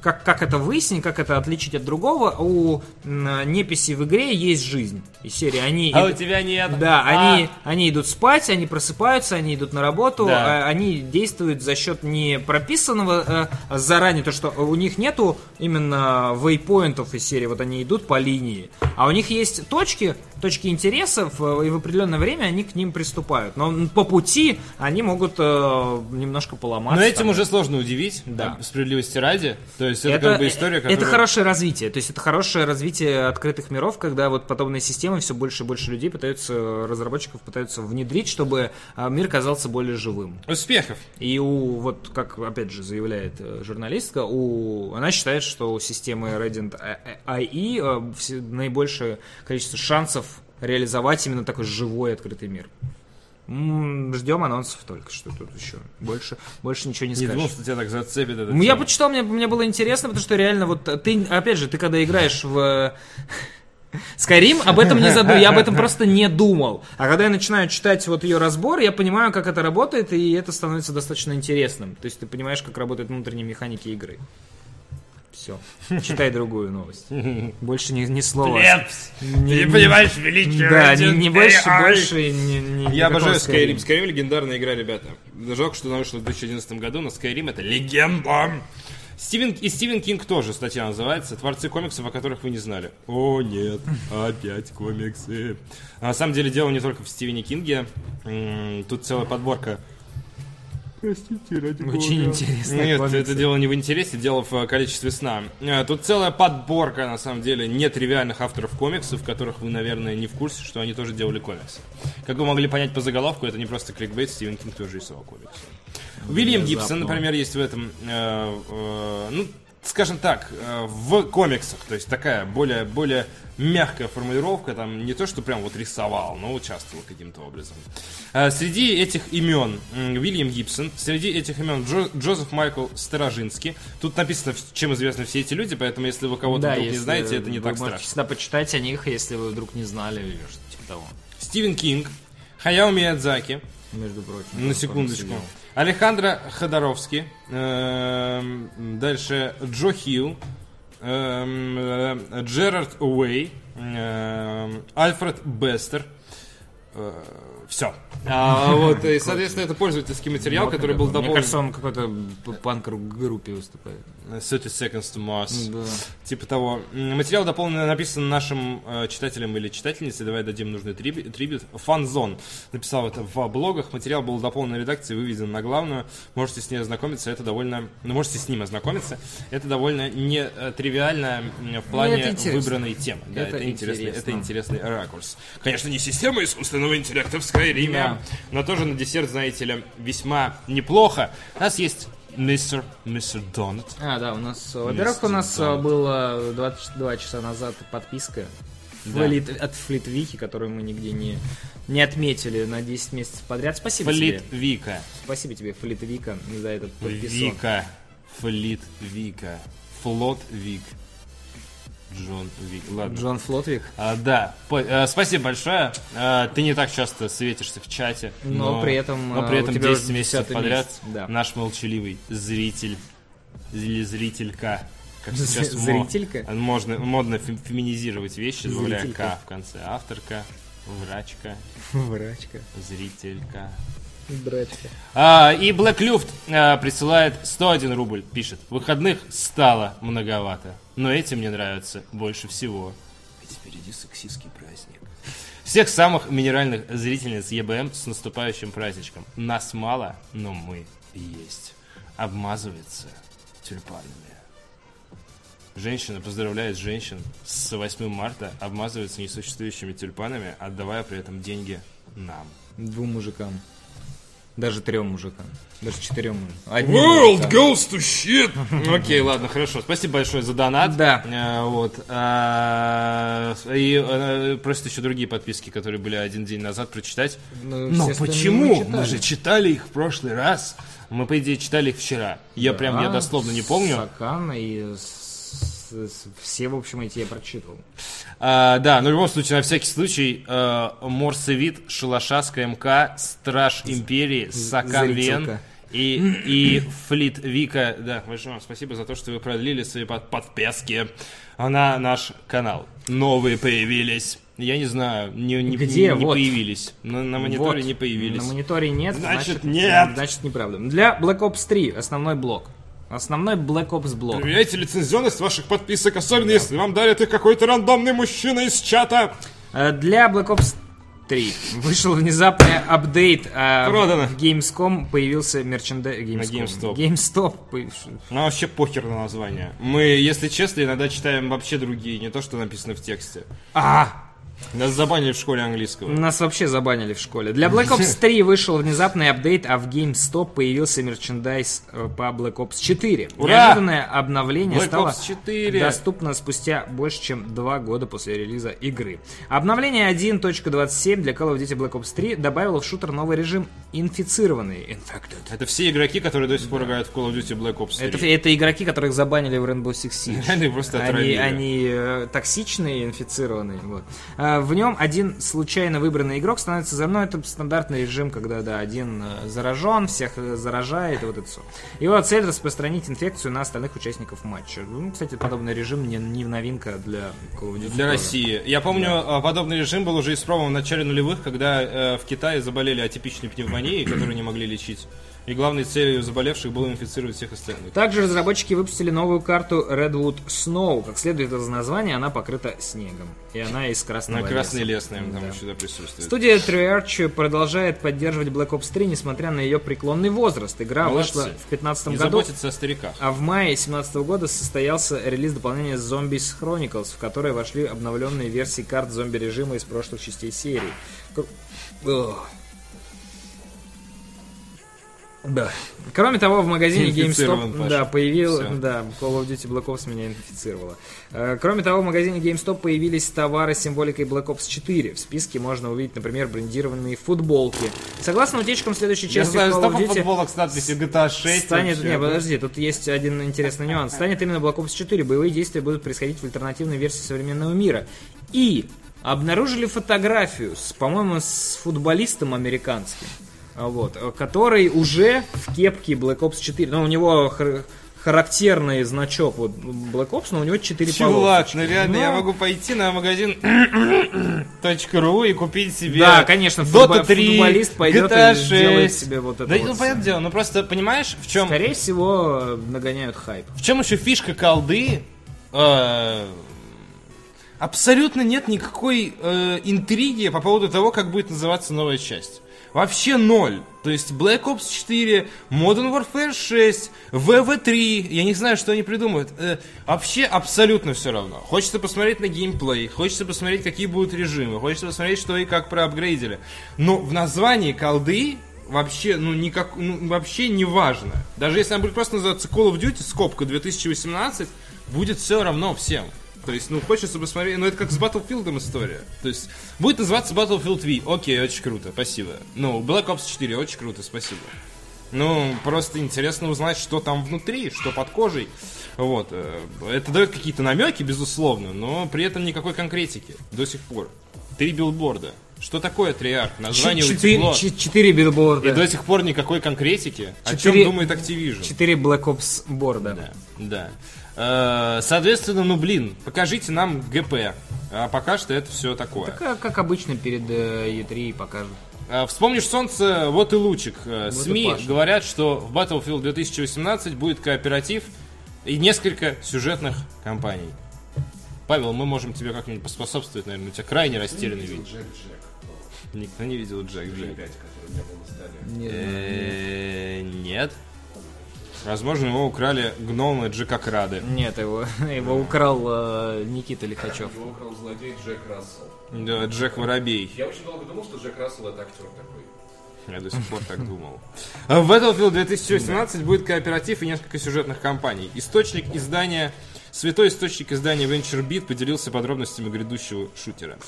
как, как это выяснить, как это отличить от другого, у неписи в игре есть жизнь. Из серии они... а у ид- тебя нет. Да, А, они, они идут спать, они просыпаются, они идут на работу, Да. а они действуют за счет не прописанного э, заранее, то что у них нету именно вейпоинтов из серии, вот они идут по линии, а у них есть точки, точки интересов, э, и в определенное время они к ним приступают. Но по пути они могут э, немножко поломаться. Но этим там. уже сложно удивить, Да. да. справедливости ради. То есть это, как бы история, которая... это хорошее развитие. То есть это хорошее развитие открытых миров, когда вот подобные системы все больше и больше людей пытаются, разработчиков пытаются внедрить, чтобы а, мир казался более живым. Успехов. И у, вот как опять же заявляет э, журналистка, у, она считает, что у системы Radiant AI э, все- наибольшее количество шансов реализовать именно такой живой открытый мир. Ждем анонсов только, что тут еще. Больше, больше ничего не Не скажешь. думал, что тебя так зацепит это. Ну, я почитал, мне, мне было интересно, потому что реально вот ты, опять же, ты когда играешь в *laughs* Skyrim об этом не задумал, я об этом просто не думал. А когда я начинаю читать вот ее разбор, я понимаю, как это работает, и это становится достаточно интересным. То есть ты понимаешь, как работают внутренние механики игры. Все. Читай другую новость. *laughs* Больше ни, ни слова. Плебс! Не- Ты не понимаешь величие Да, не, не больше, больше. не- не- Я обожаю Skyrim. Skyrim. Skyrim легендарная игра, ребята. Жалко, что она вышла в 2011 году, но Skyrim это легенда. Стивен, и Стивен Кинг тоже статья называется «Творцы комиксов, о которых вы не знали». О, нет, опять комиксы. На самом деле дело не только в Стивене Кинге. Тут целая подборка Простите, ради Очень бога. интересно. Нет, это дело не в интересе, дело в э, количестве сна. Э, Тут целая подборка, на самом деле, нетривиальных авторов комиксов, которых вы, наверное, не в курсе, что они тоже делали комиксы. Как вы могли понять по заголовку, это не просто кликбейт, Стивен Кинг тоже рисовал комиксы. Уильям Внезапно. Гибсон, например, есть в этом, э, э, ну, скажем так, э, в комиксах, то есть такая более, более мягкая формулировка, там не то, что прям вот рисовал, но участвовал каким-то образом. Э, Среди этих имен м, Уильям Гибсон, среди этих имен Джо- Джозеф Майкл Сторожинский. Тут написано, чем известны все эти люди, поэтому если вы кого-то Да, вдруг не знаете, это не так можете страшно. всегда почитать о них, если вы вдруг не знали или что-то типа того. Стивен Кинг, Хаяо Миядзаки, Между прочим. На секундочку. Алехандро Ходоровский. эм, Дальше Джо Хилл. эм, э, Джерард Уэй. эм, Альфред Бестер. Все. Вот, и, соответственно, это пользовательский материал, который был Мне дополнен. кажется, он в какой-то панк-группе выступает. 30 Seconds to Mars. Да. Типа того. Материал дополнен написан нашим э, читателям или читательницей. Давай дадим нужный триби- трибют. Фанзон написал это в блогах. Материал был дополнен редакцией, выведен на главную. Можете с ней ознакомиться. Это довольно... Ну, можете с ним ознакомиться. Это довольно не э, тривиально в плане Ну, это интересно. выбранной темы. Да, Это это, интересный, интересно. это интересный ракурс. Конечно, не система искусственного интеллекта в Скайриме, Да. но тоже на десерт, знаете ли, весьма неплохо. У нас есть мистер, мистер Донат. А, да, у нас, во-первых, у нас да. а, было 22 часа назад подписка Да. Флит- от Флитвики, которую мы нигде не, не отметили на 10 месяцев подряд. Спасибо Флит тебе. Вика. Спасибо тебе, Флитвика, за этот подписон. Вика. Флит Вика. Флот Вик. Джон Вик. Ладно. Джон Флотвик. А, да, По- э, спасибо большое. А, ты не так часто светишься в чате, Но при этом, но а, при у этом тебя 10 уже месяцев 10-й подряд месяц, да. наш молчаливый зритель или зрителька. Как сейчас зрителька? Можно, модно фем- феминизировать вещи, добавляя Зрителька. К в конце. Авторка, врачка, *laughs* Врачка. зрителька. Драчка. А, и Black Luft а, присылает 101 рубль, пишет. Выходных стало многовато, но эти мне нравятся больше всего. Ведь впереди сексистский праздник. Всех самых минеральных зрительниц ЕБМ с наступающим праздничком. Нас мало, но мы есть. Обмазывается тюльпанами. Женщина поздравляет женщин с 8 марта, обмазывается несуществующими тюльпанами, отдавая при этом деньги нам. Двум мужикам. Даже трем мужикам. Даже четырем. Одним мужикам. goes to shit. *laughs* Окей, ладно, хорошо. Спасибо большое за донат. Да. Э, вот. А, И э, просят еще другие подписки, которые были один день назад, прочитать. Ну, Но почему? мы же читали их в прошлый раз. Мы, по идее, читали их вчера. Я прям, я дословно не помню. Сакан и с- все, в общем, эти я прочитывал. А, да, но в любом случае, на всякий случай, э, Морсевит, Шалашаска МК, Страж Империи, Сакан Вен и, и Флит Вика. Да, большое вам спасибо за то, что вы продлили свои под- подписки на наш канал. Новые появились. Я не знаю, не, не, Где? не Вот. появились. На, на мониторе Вот. не появились. На мониторе нет. Значит, нет. Значит, неправда. Для Black Ops 3 основной блок. Основной Black Ops блок. Проверяйте лицензионность ваших подписок, особенно если вам дарит их какой-то рандомный мужчина из чата. Э, Для Black Ops 3 вышел внезапный апдейт. а Продано. В Gamescom появился мерчендайз... GameStop. GameStop. появился. Ну, вообще похер на название. Мы, если честно, иногда читаем вообще другие, не то, что написано в тексте. А! Нас забанили в школе английского. Нас вообще забанили в школе. Для Black Ops 3 вышел внезапный апдейт, а в GameStop появился мерчендайз э, по Black Ops 4. Ура! Неожиданное обновление Black стало Ops 4. доступно спустя больше, чем два года после релиза игры. Обновление 1.27 для Call of Duty Black Ops 3 добавило в шутер новый режим инфицированный. Infected. Это все игроки, которые до сих пор играют в Call of Duty Black Ops 3. Это, это игроки, которых забанили в Rainbow Six Siege. *laughs* Они просто Они, отравили. они э, токсичные, инфицированные. Вот. А, в нем один случайно выбранный игрок становится за ну, это стандартный режим, когда да, один э, заражен, всех э, заражает, и вот это все. Его цель распространить инфекцию на остальных участников матча. Ну, кстати, подобный режим не, не новинка для Call Для тоже. России. Я помню, э, подобный режим был уже испробован в начале нулевых, когда э, в Китае заболели атипичной пневмонией, которую не могли лечить. И главной целью заболевших было инфицировать всех остальных. Также разработчики выпустили новую карту Redwood Snow. Как следует из названия, она покрыта снегом. И она из красного На красный леса. лес, наверное, там Да. еще да, присутствует. Студия Treyarch продолжает поддерживать Black Ops 3, несмотря на ее преклонный возраст. Игра Молодцы. вышла в 2015 Не году, заботиться о стариках. а в мае 2017 года состоялся релиз дополнения Zombies Chronicles, в которое вошли обновленные версии карт зомби-режима из прошлых частей серии. Ugh. Да. Кроме того, в магазине GameStop Паша. да, появил, да, Call of Duty Black Ops меня инфицировала. Э, Кроме того, в магазине GameStop появились товары с символикой Black Ops 4. В списке можно увидеть, например, брендированные футболки. Согласно утечкам следующей Я части знаю Call of Duty футболок с надписью GTA 6. станет, вообще. не, подожди, тут есть один интересный нюанс. Станет именно Black Ops 4. Боевые действия будут происходить в альтернативной версии современного мира. И обнаружили фотографию, с, по-моему, с футболистом американским, вот, э, который уже в кепке Black Ops 4. Ну, у него хар- характерный значок вот Black Ops, но у него 4 Чувак, полосочки. ну реально, Ну, я могу пойти на магазин *coughs* .ру и купить себе Да, конечно, Dota футбо- 3, футболист пойдет GTA и сделает 6. себе вот это Да, вот ну, понятное дело, ну просто, понимаешь, в чем, Скорее всего, нагоняют хайп. в чем еще фишка колды? Э, абсолютно нет никакой э, интриги по поводу того, как будет называться новая часть. Вообще ноль. То есть Black Ops 4, Modern Warfare 6, VV3, я не знаю, что они придумают. Э, вообще абсолютно все равно. Хочется посмотреть на геймплей, хочется посмотреть, какие будут режимы, хочется посмотреть, что и как проапгрейдили. Но в названии колды вообще, ну, никак, ну, вообще не важно. Даже если она будет просто называться Call of Duty, скобка 2018, будет все равно всем. То есть, ну, хочется посмотреть, ну, это как с Battlefield история. То есть, будет называться Battlefield V, окей, очень круто, спасибо. Ну, Black Ops 4, очень круто, спасибо. Ну, просто интересно узнать, что там внутри, что под кожей. Вот. э, Это дает какие-то намеки, безусловно, но при этом никакой конкретики до сих пор. Три билборда. Что такое триарх? Название Четыре, утекло. четыре билборда. И до сих пор никакой конкретики. О Четыре- чем думает Activision? Четыре Black Ops борда. Да, да. Э, Соответственно, ну блин, покажите нам ГП. А пока что это все такое. Как, как обычно перед э, E3 покажут. А, Вспомнишь солнце, вот и лучик. Э, Вот и СМИ Паша. говорят, что в Battlefield 2018 будет кооператив и несколько сюжетных кампаний. Павел, мы можем тебе как-нибудь поспособствовать, наверное, у тебя крайне растерянный вид. Джек Джек. Никто не видел Джек Джек. 5, который у меня был на столе. Не знаю. Э, Нет. Возможно, его украли гномы Джека Крады. Нет, его, *laughs* его украл э, Никита Лихачев. Его украл злодей Джек Рассел. Да, Джек Воробей. Я очень долго думал, что Джек Рассел это актер такой. Я до сих пор так думал. А В Battlefield 2018 будет кооператив и несколько сюжетных кампаний. Источник издания... Святой источник издания VentureBeat поделился подробностями грядущего шутера.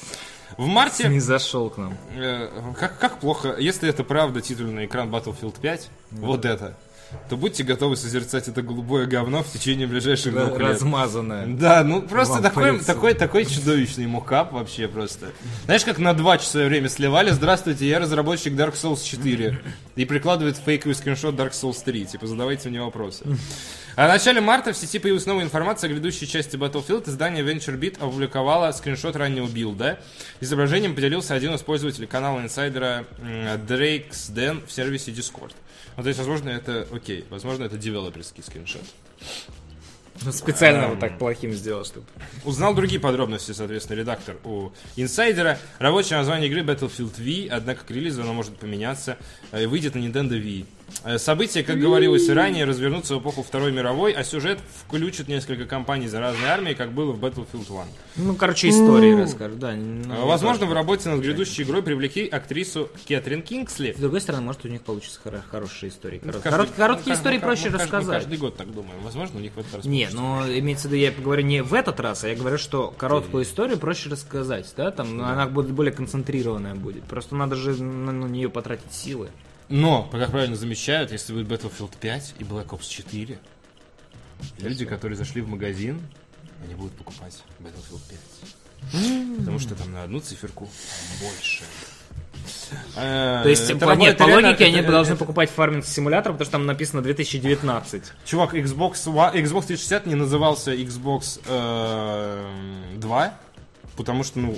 В марте... Не зашел к нам. э, как, как плохо, если это правда титульный экран Battlefield 5, вот это, то будьте готовы созерцать это голубое говно в течение ближайших двух лет. Размазанная. Да, ну просто Вам такой, такой, такой чудовищный мокап вообще просто. Знаешь, как на два часа время сливали, здравствуйте, я разработчик Dark Souls 4. И прикладывает фейковый скриншот Dark Souls 3, типа задавайте мне вопросы. А в начале марта в сети появилась новая информация о грядущей части Battlefield. Издание VentureBeat опубликовало скриншот раннего билда. Изображением поделился один из пользователей канала инсайдера Drake's Den в сервисе Discord. Ну, то есть, возможно, это, окей, возможно, это девелоперский скриншот. Ну, Специально вот так плохим сделал, чтобы... Узнал другие подробности, соответственно, редактор у инсайдера. Рабочее название игры Battlefield V, однако к релизу оно может поменяться. Э, Выйдет на Nintendo Wii. Э, События, как говорилось и ранее, развернутся в эпоху Второй мировой, а сюжет включит несколько компаний за разные армии, как было в Battlefield 1. Ну, короче, истории расскажу, да. ну, Э, Возможно, в работе над грядущей игрой привлекли актрису Кэтрин Кингсли. С другой стороны, может, у них получится хоро- хорошие истории. Корот- Каждый- корот- короткие ну, истории мы- проще мы рассказать. каждый год так думаем. Возможно, у них в этот раз Не, получится. ну имеется в виду, я говорю не в этот раз, а я говорю, что короткую историю проще рассказать, да, там ну, она будет более концентрированная будет. Просто надо же на, на нее потратить силы. Но, как правильно замечают, если будет Battlefield 5 и Black Ops 4, люди, которые зашли в магазин, они будут покупать Battlefield 5. Потому что там на одну циферку больше. Э, То есть, это по, нет, по логике, они должны покупать фарминг симулятор, потому что там написано 2019. Чувак, Xbox, Xbox 360 не назывался Xbox э, 2, потому что, ну,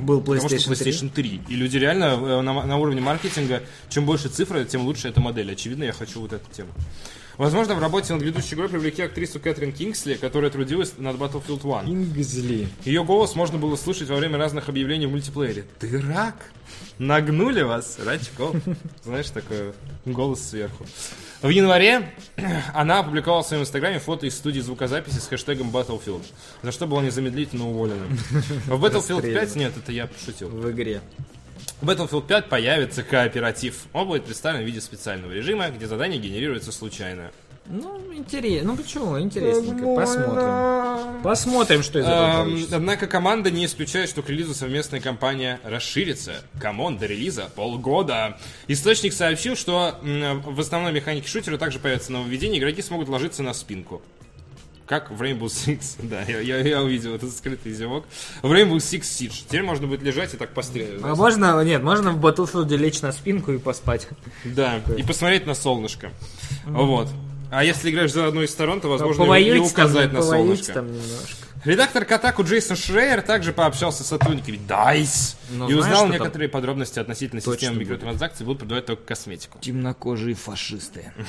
Был потому что PlayStation 3. PlayStation 3. И люди реально э, на, на уровне маркетинга, чем больше цифры, тем лучше эта модель. Очевидно, я хочу вот эту тему. Возможно, в работе над грядущей игрой привлекли актрису Кэтрин Кингсли, которая трудилась над Battlefield 1. Ингзли. Ее голос можно было слышать во время разных объявлений в мультиплеере. Ты рак? Нагнули вас, Рачков. Знаешь, такой голос сверху. В январе *clears throat* она опубликовала в своем инстаграме фото из студии звукозаписи с хэштегом Battlefield, за что была незамедлительно уволена. *laughs* В Battlefield 5, нет, это я пошутил. В игре. В Battlefield 5 появится кооператив. Он будет представлен в виде специального режима, где задание генерируется случайно. Ну, интересно. Ну почему? Интересненько. Посмотрим. Посмотрим, что из этого Эм, получится. Однако команда не исключает, что к релизу совместная кампания расширится. Come on, до релиза полгода. Источник сообщил, что в основной механике шутера также появятся нововведения, игроки смогут ложиться на спинку. Как в Rainbow Six. *laughs* Да, я, я- я увидел этот скрытый зевок. В Rainbow Six Siege. Теперь можно будет лежать и так пострелять. А можно, нет, можно в Battlefield лечь на спинку и поспать. Да, *laughs* и посмотреть на солнышко. Вот. А если играешь за одной из сторон, то, возможно, и- и там, указать на солнышко. там немножко. Редактор Катаку Джейсон Шрейер также пообщался с сотрудниками DICE Но и знаешь, узнал некоторые подробности относительно точно системы микротранзакций, будут продавать только косметику. Темнокожие фашисты. *laughs*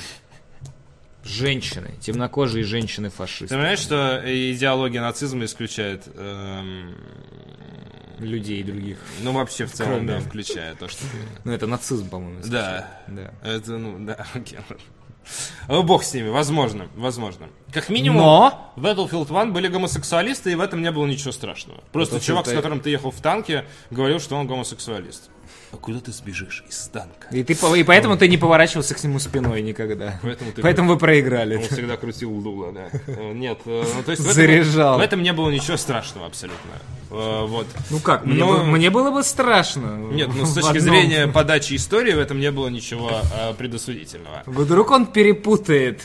Женщины. Темнокожие Ты женщины-фашисты. понимаешь, что идеология нацизма исключает, эм, Людей других. ну вообще в целом, Кроме- да, включая то, что... ты- Ну, это нацизм, по-моему. Да, Да. это, ну, да, окей. О, бог с ними, возможно, возможно. Как минимум, Но- в Battlefield 1 были гомосексуалисты, и в этом не было ничего страшного. Просто Battlefield чувак, с которым ты ехал в танке, говорил, что он гомосексуалист. А куда ты сбежишь из танка? И, ты, и поэтому ты не поворачивался к нему спиной никогда. Поэтому ты- Поэтому вы проиграли. Он всегда крутил дуло, да. Э, Нет, э, ну, то есть в этом- Заряжал. В этом не было ничего страшного абсолютно. Э, Вот. Ну как, мне, Но- бы- мне было бы страшно. Нет, ну с точки одном. зрения подачи истории в этом не было ничего предосудительного. Вдруг он перепутает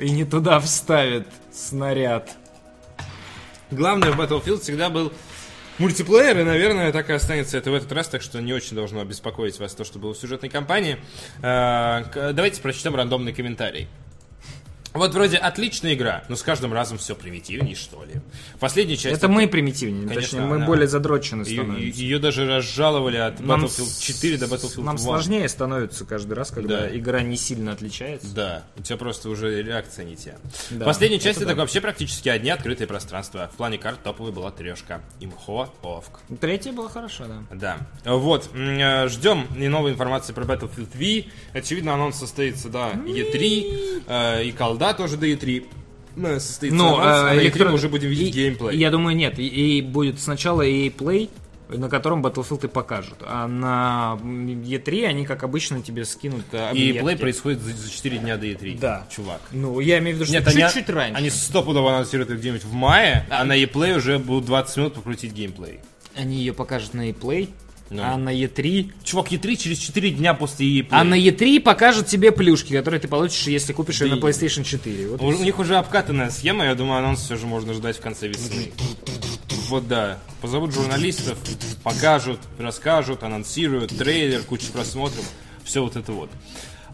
и не туда вставит снаряд. Главное в Battlefield всегда был мультиплеер, и, наверное, так и останется это в этот раз, так что не очень должно беспокоить вас то, что было в сюжетной кампании. Э, Давайте прочтем рандомный комментарий. Вот вроде отличная игра, но с каждым разом все примитивнее, что ли. Последняя часть... Это мы примитивнее, Конечно, точнее, мы она- более задрочены Ее, становимся. даже разжаловали от Нам Battlefield с- 4 до Battlefield Нам 1. сложнее становится каждый раз, когда Да. игра не сильно отличается. Да, у тебя просто уже реакция не те. Да, Последняя часть это, да. вообще практически одни открытые пространства. В плане карт топовой была трешка. Имхо, Овк. Третья была хорошо, да. Да. Вот. э, Ждем и новой информации про Battlefield V. Очевидно, анонс состоится до E3. э, И колда тоже до E3. э, Состоится Но анонс, а на E3 электрон- мы уже будем видеть и- геймплей. Я думаю, нет. И, и будет сначала EA Play, на котором Battlefield и покажут. А на E3 они, как обычно, тебе скинут э, И объекты. плей происходит за, за 4 дня до E3. Да. Чувак. Ну, я имею в виду, что Нет, они, чуть-чуть раньше. они стопудово анонсируют их где-нибудь в мае, а на E-Play уже будут 20 минут покрутить геймплей. Они ее покажут на E-Play, Ну. а на E3... Чувак, E3 через 4 дня после E-Play. А на E3 покажут тебе плюшки, которые ты получишь, если купишь ее Да на и- PlayStation 4. Вот У, у них уже обкатанная схема, я думаю, анонс все же можно ждать в конце весны. Вот да. Позовут журналистов, покажут, расскажут, анонсируют, трейлер, куча просмотров, все вот это вот.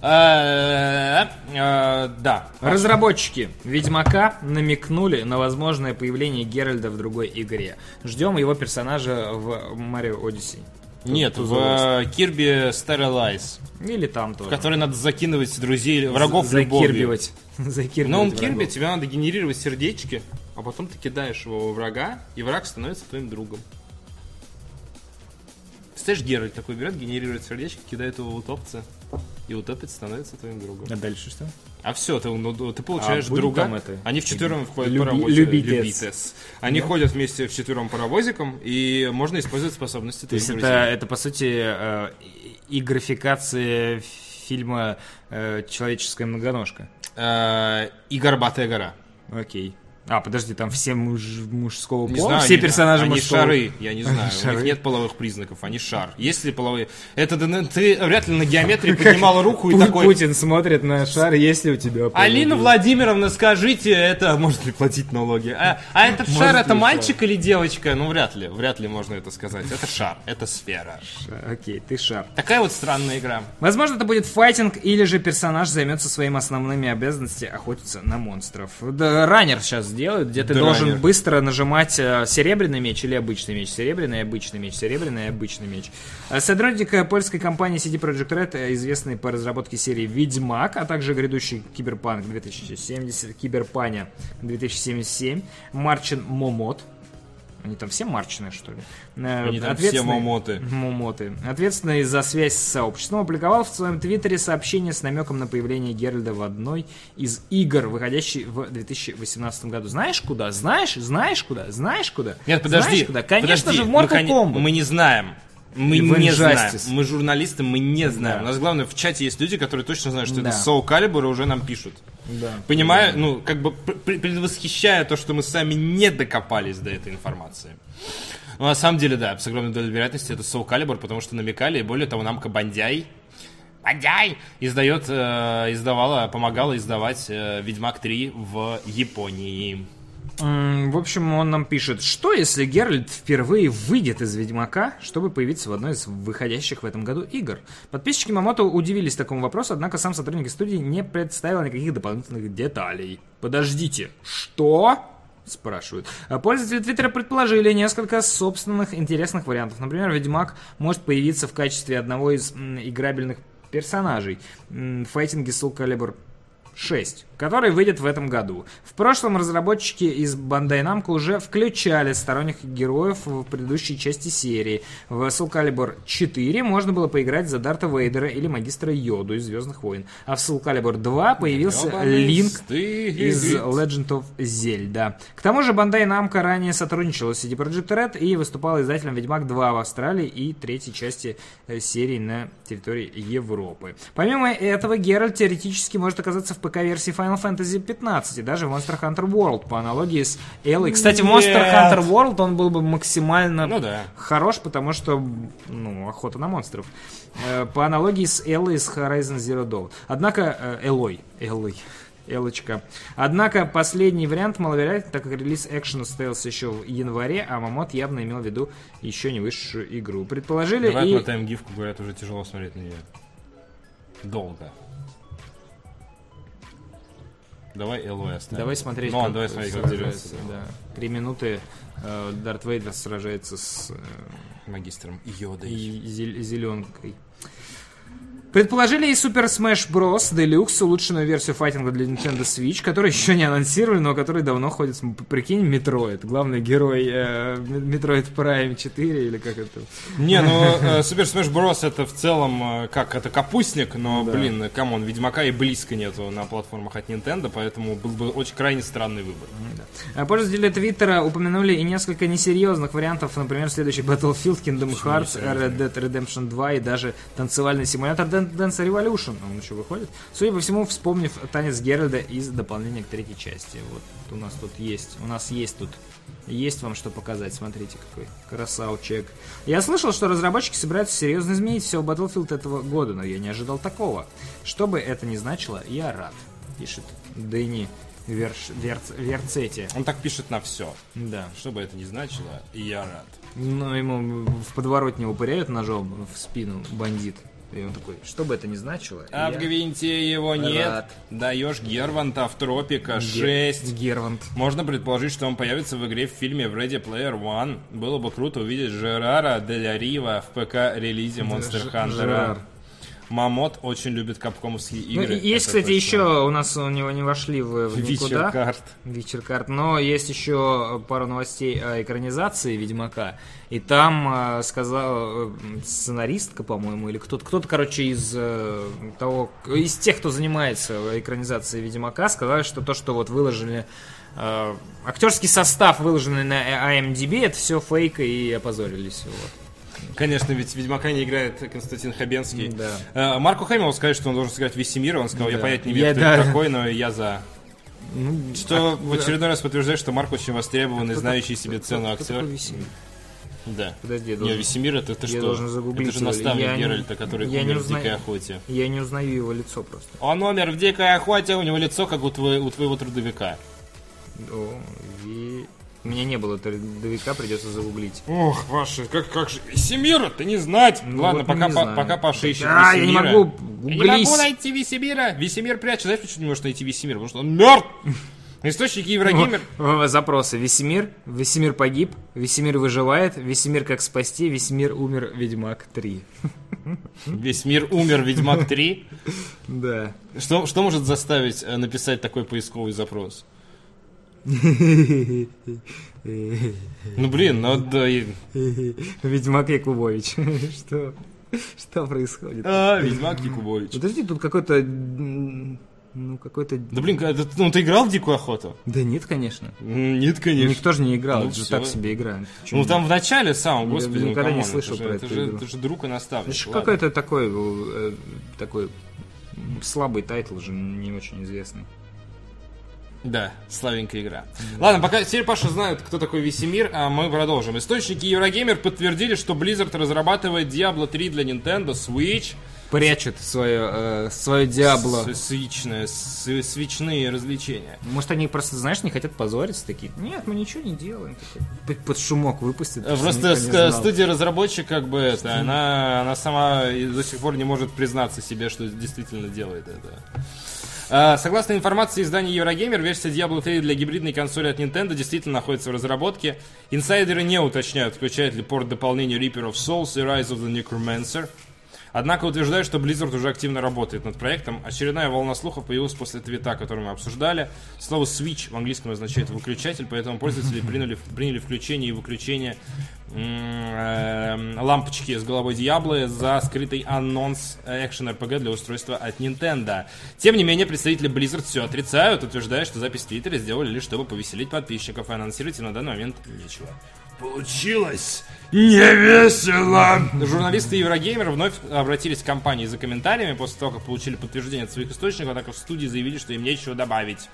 А, а, Да. Разработчики Ведьмака намекнули на возможное появление Геральда в другой игре. Ждем его персонажа в Марио Odyssey. Нет, в Kirby Star Allies, Или там в тоже. который надо закидывать друзей, врагов любовью. Закирбивать. *laughs* Закирбивать В новом. Кирби тебе надо генерировать сердечки, а потом ты кидаешь его во врага, и враг становится твоим другом. Представляешь, Геральт такой берет, генерирует сердечко, кидает его в утопца. и утопит становится твоим другом. А дальше что? А все, ты, ну, ты получаешь А друга. там это? Они вчетвером входят Люби- по работе. любитец. любитец. Они ходят вместе вчетвером паровозиком, и можно использовать способности То есть это, это по сути, э, и графикация фильма э, «Человеческая многоножка». Э, И горбатая гора. Окей. А, подожди, там все муж- мужского Не пола? знаю, все они- персонажи они мужского шары, я не знаю. У Шары. них нет половых признаков, они шар. Есть ли половые? Это ты вряд ли на геометрии поднимала руку и Пу- такой... Путин смотрит на шар, есть ли у тебя Алина? Владимировна, скажите, это может ли платить налоги? А, а этот Может шар это шар? мальчик или девочка? Ну вряд ли, вряд ли можно это сказать. Это шар, это сфера. Окей, ты шар. Такая вот странная игра. Возможно, это будет файтинг, или же персонаж займется своими основными обязанностями охотиться на монстров. Да, раннер сейчас делают, где ты Да, должен быстро нажимать э, серебряный меч или обычный меч. Серебряный, обычный меч, серебряный, обычный меч. Э, Сотрудник э, польской компании CD Projekt Red, э, известный по разработке серии Ведьмак, а также грядущий Киберпанк 2070, Киберпаня 2077, Марчин Момот. Они там все марчные, что ли? Э, Они там все момоты. Момоты. Ответственный за связь с сообществом опубликовал в своем твиттере сообщение с намеком на появление Геральда в одной из игр, выходящей в 2018 году. Знаешь куда? Знаешь? Знаешь куда? Знаешь куда? Нет, подожди. Знаешь куда? Конечно подожди. же, в мы, Mortal коне- Kombat. мы не знаем. Мы не знаем. Мы журналисты, мы не знаем. Да. У нас главное в чате есть люди, которые точно знают, что Да. это Soul Calibur, и уже нам пишут. Да. Понимаю, ну, как бы пр- пр- предвосхищая то, что мы сами не докопались до этой информации. Но на самом деле, да, с огромной долей вероятности это Soul Calibur, потому что намекали, и более того, намка Бандяй, Бандяй издает, э, издавала, помогала издавать э, Ведьмак 3 в Японии. В общем, он нам пишет, что если Геральт впервые выйдет из Ведьмака, чтобы появиться в одной из выходящих в этом году игр? Подписчики Мамото удивились такому вопросу, однако сам сотрудник студии не представил никаких дополнительных деталей. Подождите, что? Спрашивают. Пользователи Твиттера предположили несколько собственных интересных вариантов. Например, Ведьмак может появиться в качестве одного из играбельных персонажей в файтинге Soul Calibur 6, который выйдет в этом году. В прошлом разработчики из Bandai Namco уже включали сторонних героев в предыдущей части серии. В Soul Calibur 4 можно было поиграть за Дарта Вейдера или Магистра Йоду из Звездных войн. А в Soul Calibur 2 появился Ёбаный Линк из Legend of Zelda. К тому же Bandai Namco ранее сотрудничала с CD Projekt Red и выступала издателем Ведьмак 2 в Австралии и третьей части э, серии на территории Европы. Помимо этого, Геральт теоретически может оказаться в ПК-версии Final Fantasy 15 и даже в Monster Hunter World по аналогии с Эллой. Кстати, в Monster Нет. Hunter World он был бы максимально Ну да. хорош, потому что, ну, охота на монстров. Э, По аналогии с Эллой из Horizon Zero Dawn. Однако, Элой, Эллой, Элочка. Однако последний вариант маловероятен, так как релиз экшена состоялся еще в январе, а Мамот явно имел в виду еще не высшую игру. Предположили Давай и... отмотаем гифку, говорят, уже тяжело смотреть на нее. Долго. Давай ЛО оставим. Давай смотреть, Ну, как давай смотреть, как сражается, да. Три минуты э, Дарт Вейдер сражается с э, магистром Йодой. и зеленкой. Предположили и Super Smash Bros. Deluxe, улучшенную версию файтинга для Nintendo Switch, который еще не анонсировали, но который давно ходит, прикинь, Metroid, главный герой э, Metroid Prime 4, или как это? Не, ну *laughs* э, Super Smash Bros. это в целом э, как это капустник, но, блин, э, come on, Ведьмака и близко нету на платформах от Nintendo, поэтому был бы очень крайне странный выбор. А Пользователи Твиттера упомянули и несколько несерьезных вариантов, например, следующий Battlefield, Kingdom Hearts, Red Dead Redemption 2 и даже танцевальный симулятор Dance Revolution. Он еще выходит. Судя по всему, вспомнив танец Геральта из дополнения к третьей части. Вот у нас тут есть. У нас есть тут. Есть вам что показать, смотрите какой красавчик. Я слышал, что разработчики собираются серьезно изменить все в Battlefield этого года, но я не ожидал такого. Что бы это ни значило, я рад, пишет Дэнни Верш... Верц... Верцети. Он так пишет на все. Да. Что бы это ни значило, я рад. Ну, ему в подворотне упыряют ножом в спину бандит. И он такой, что бы это ни значило. А в Гвинте его нет. рад. Даешь Герванта в Тропика Ге- 6. Гервант. Можно предположить, что он появится в игре в фильме в Ready Player One. Было бы круто увидеть Жерара Деля Рива в ПК-релизе Monster Hunter. Мамот очень любит капкомовские Ну, игры. и есть, кстати, точно. еще у нас у него не вошли в, в никуда. Вечеркарт. Вечеркарт. Но есть еще пару новостей о экранизации Ведьмака. И там э, сказал э, сценаристка, по-моему, или кто-то, кто-то, короче, из э, того, из тех, кто занимается экранизацией Ведьмака, сказали, что то, что вот выложили э, актерский состав, выложенный на IMDb, это все фейк и опозорились. Вот. Конечно, ведь Ведьмака не играет Константин Хабенский. Да. Э, Марку Хэмиллу сказать, что он должен сыграть Весемира. Он сказал, я Да. понятия не имею, Я- кто да. это такой, но я за. Ну, Что а- в очередной раз подтверждает, что Марк очень востребованный, кто- знающий кто- себе цену кто актер. Да. Подожди, я Не, должен- Весемир это ты я что? должен загуглить это же наставник Я не- Геральта, который я не умер в узнаю. дикой охоте. Я не узнаю его лицо просто. Он умер в дикой охоте, у него лицо как у, твоего- у твоего трудовика. О, У меня не было трудовика, придется загуглить. Ох, ваши, как, как же Весемира, ты не знать. Ну Ладно, вот пока, по- пока Паша ищет А, я не Весемира. могу, Я не могу найти Весемира. Весемир прячется. Знаешь, почему не можешь найти Весемира? Потому что он мертв. *laughs* Источники Еврогеймер. Запросы. Весемир. Весемир погиб. Весемир выживает. Весемир как спасти. Весемир умер. Ведьмак 3. Весь мир умер, Ведьмак 3. *laughs* Да. Что, что может заставить э, написать такой поисковый запрос? Ну блин, ну да. Ведьмак Якубович. *laughs* Что? Что происходит? А, Ведьмак Якубович. Подожди, тут какой-то... Ну, какой-то... Да блин, это- ну ты играл в Дикую Охоту? Да нет, конечно. Нет, конечно. Никто же не играл, Ну это же всё. так себе игра. Ну там в начале самом, Я господи, ну никогда не come on, слышал это про же, эту это же, это же друг и наставник. Это ж ладно. какой-то такой, э, такой слабый title же, не очень известный. Да, славенькая игра. Ладно, пока теперь Паша знает, кто такой Весемир, а мы продолжим. Источники Еврогеймер подтвердили, что Blizzard разрабатывает Diablo 3 для Nintendo Switch. Прячет свое, э, свое Диабло. С- Свичное, с- свечные развлечения. Может, они просто, знаешь, не хотят позориться, такие, нет, мы ничего не делаем. Такой, под- шумок выпустят. Э, Просто студия разработчик, как бы это, она, она сама до сих пор не может признаться себе, что действительно делает это. А, Согласно информации издания Eurogamer, версия Diablo 3 для гибридной консоли от Nintendo действительно находится в разработке. Инсайдеры не уточняют, включает ли порт дополнения Reaper of Souls и Rise of the Necromancer. Однако утверждают, что Blizzard уже активно работает над проектом. Очередная волна слухов появилась после твита, который мы обсуждали. Слово Switch в английском означает выключатель, поэтому пользователи приняли, приняли включение и выключение э, лампочки с головой Диаблы за скрытый анонс экшен RPG для устройства от Nintendo. Тем не менее, представители Blizzard все отрицают, утверждая, что запись в Твиттере сделали лишь чтобы повеселить подписчиков, и анонсировать на данный момент нечего. Получилось невесело! Журналисты Еврогеймер вновь обратились к компании за комментариями после того, как получили подтверждение от своих источников, однако в студии заявили, что им нечего добавить.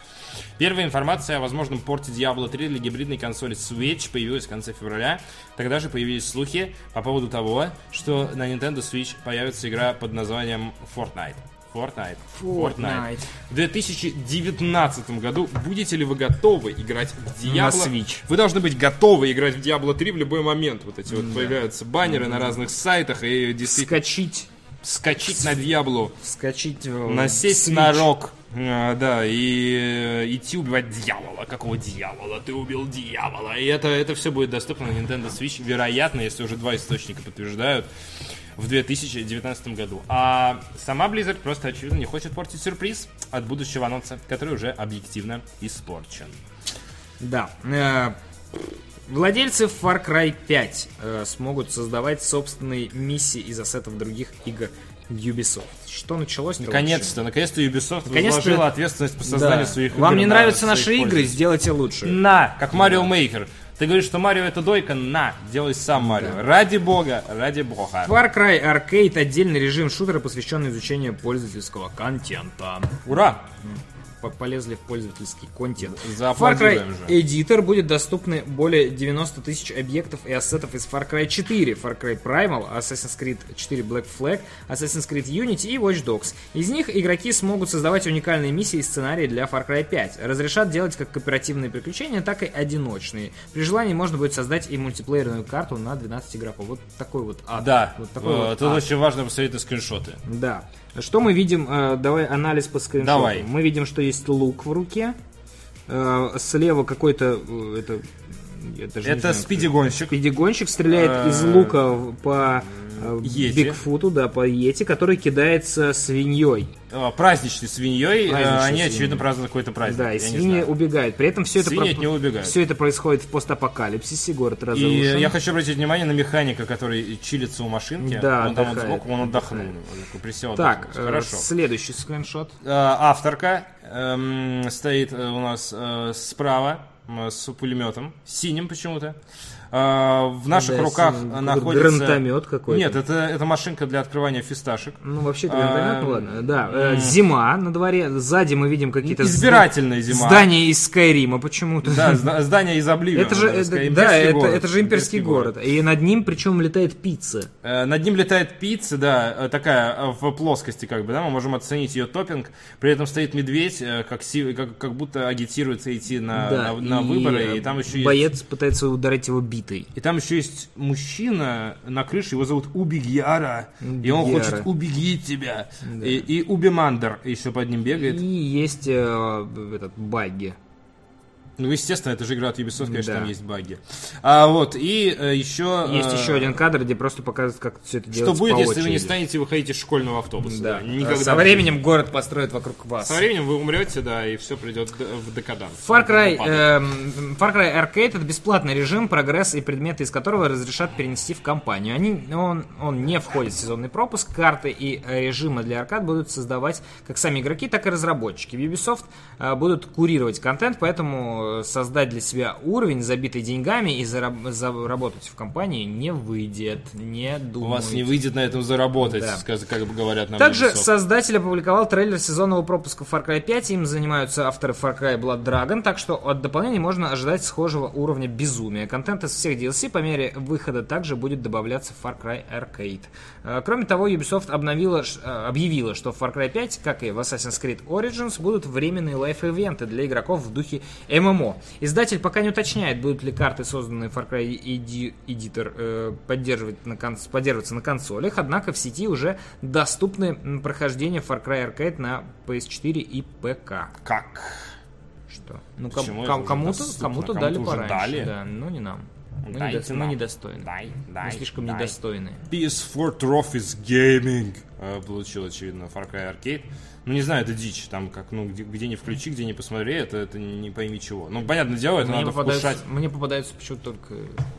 Первая информация о возможном порте Diablo 3 для гибридной консоли Switch появилась в конце февраля. Тогда же появились слухи по поводу того, что на Nintendo Switch появится игра под названием Fortnite. Fortnite. Fortnite. В 2019 году будете ли вы готовы играть в Diablo? На Switch. Вы должны быть готовы играть в Diablo 3 в любой момент. Вот эти вот появляются баннеры на разных сайтах и действительно Скачить. скачить на Диаблу, Скачить в насесть Switch. на рок. А, да, и э, идти убивать дьявола. Какого дьявола? Ты убил дьявола. И это, это все будет доступно на Nintendo Switch, вероятно, если уже два источника подтверждают, в 2019 году. А сама Blizzard просто, очевидно, не хочет портить сюрприз от будущего анонса, который уже объективно испорчен. Да. Э, Владельцы Far Cry 5 э, смогут создавать собственные миссии из ассетов других игр Ubisoft. Что началось? Наконец-то, наконец-то Ubisoft Наконец-то- возложила ответственность по Да. созданию своих игр Вам не нравятся наши игры? Сделайте лучше. На, как Марио Мейкер. Ты говоришь, что Марио это дойка? На, делай сам Марио. Ради бога, ради бога. Far Cry Arcade отдельный режим шутера, посвященный изучению пользовательского контента. Ура! По- Полезли в пользовательский контент. Far Зааплодируем Cry же. Editor будет доступны более 90 тысяч объектов и ассетов из Far Cry 4, Far Cry Primal, Assassin's Creed 4 Black Flag, Assassin's Creed Unity и Watch Dogs. Из них игроки смогут создавать уникальные миссии и сценарии для Far Cry 5. Разрешат делать как кооперативные приключения, так и одиночные. При желании можно будет создать и мультиплеерную карту на 12 игроков. Вот такой вот ад. Да, вот такой э, вот тут ад. очень важно посмотреть на скриншоты. Да. Что мы видим? Э, Давай анализ по скриншоту. Давай. Мы видим, что есть лук в руке. Э, Слева какой-то... э, Это, Это знаю, спиди-гонщик. Спидигонщик стреляет из лука по Йети. Бигфуту, да, по Йети, который кидается свиньей. э, праздничной свиньей. э, Праздничной Они, свиньей. очевидно, празднуют какой-то праздник. Да, и я не свиньи знаю. убегают. При этом все это, от него убегают. все это происходит в постапокалипсисе, город И разрушен. я хочу обратить внимание на механика, который чилится у машинки. Да, он там вот отдыхает, сбоку, он отдохнул. Он присел Так, отдохнуть. э, Хорошо. следующий скриншот. Э, авторка эм, стоит э, у нас э, справа с пулеметом, синим почему-то. Э, в наших Да, руках находится... гранатомет какой-то. Нет, это, это машинка для открывания фисташек. Ну, вообще А, гранатомет, ну ладно. Да, э, зима на дворе. Сзади мы видим какие-то Избирательная зима. здания из Скайрима почему-то. Да, зда- здание из Обливиона. Это же, это- да, это, это же имперский город. И над ним причем летает пицца. Э, Над ним летает пицца, да, э, такая в плоскости, как бы, да, мы можем оценить ее топпинг. При этом стоит медведь, как, как, как будто агитируется идти на, да, на, на и, выборы, и там еще есть... боец пытается ударить его битой. И там еще есть мужчина на крыше, его зовут Убигьяра, и он хочет убегить тебя. И, и Убимандер еще под ним бегает. И есть э, этот багги. Ну, естественно, это же игра от Ubisoft, конечно, Да. там есть баги. А вот, и э, еще... Есть э, еще один кадр, где просто показывают, как все это Что делается будет, по если вы не очереди. станете выходить из школьного автобуса? Да. Никогда. Со временем город построит вокруг вас. Со временем вы умрете, да, и все придет в декаданс. Far Cry, эм, Far Cry Arcade это бесплатный режим, прогресс и предметы из которого разрешат перенести в компанию. Они, он, он не входит в сезонный пропуск, карты и э, режимы для аркад будут создавать как сами игроки, так и разработчики. В Ubisoft э, будут курировать контент, поэтому э, создать для себя уровень, забитый деньгами, и зараб- заработать в компании не выйдет. Не У думаю. вас не выйдет на этом заработать, Да. как бы говорят нам Также Ubisoft. создатель опубликовал трейлер сезонного пропуска Far Cry 5. Им занимаются авторы Far Cry Blood Dragon, так что от дополнений можно ожидать схожего уровня безумия. Контент из всех DLC по мере выхода также будет добавляться в Far Cry Arcade. Э, Кроме того, Ubisoft обновила, э, объявила, что в Far Cry 5, как и в Assassin's Creed Origins, будут временные лайф-ивенты для игроков в духе ММО. Издатель пока не уточняет, будут ли карты, созданные Far Cry Editor, э, поддерживать на конс- поддерживаться на консолях, однако в сети уже доступны прохождения Far Cry Arcade на PS4 и ПК. Как? Что? Ну, ком- ком- кому-то, кому-то Кому-то дали уже пораньше. дали? Да, но не нам. Мы, Дайте недо- мы недостойны. Дай, мы дай, слишком дай. недостойны. PS4 Trophies Gaming э, получил, очевидно, Far Cry Arcade. Ну, не знаю, это дичь. Там как, ну, где, где не включи, где не посмотри, это, это не, пойми чего. Ну, понятное дело, это Мне надо вкушать мне попадаются почему-то только...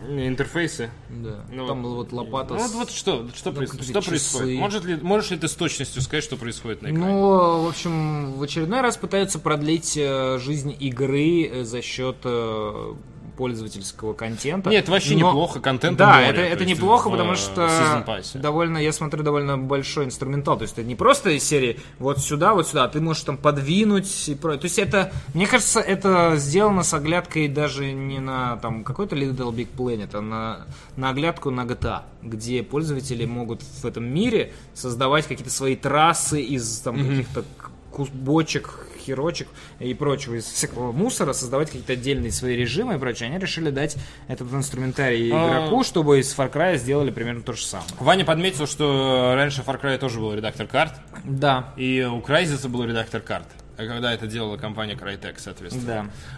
интерфейсы. Да. Ну, Там вот лопата Ну, с- вот, вот что, что, Ну, проис- какие-то что часы. происходит? Может ли, можешь ли ты с точностью сказать, что происходит на экране? Ну, в общем, в очередной раз пытаются продлить э, жизнь игры э, за счет э, пользовательского контента. Нет, вообще Но- неплохо, контента Да, море, это, то это неплохо, в, потому э, что Season Pass. довольно, я смотрю, довольно большой инструментал. То есть это не просто из серии вот сюда, вот сюда, а ты можешь там подвинуть и про. То есть это, мне кажется, это сделано с оглядкой даже не на там какой-то Little Big Planet, а на, на оглядку на GTA, где пользователи могут в этом мире создавать какие-то свои трассы из там каких-то ку- бочек, херочек и прочего, из всякого мусора, создавать какие-то отдельные свои режимы и прочее. Они решили дать этот инструментарий А. игроку, чтобы из Far Cry сделали примерно то же самое. Ваня подметил, что раньше в Far Cry тоже был редактор карт, Да. и у Crysis был редактор карт. А когда это делала компания Crytek, соответственно.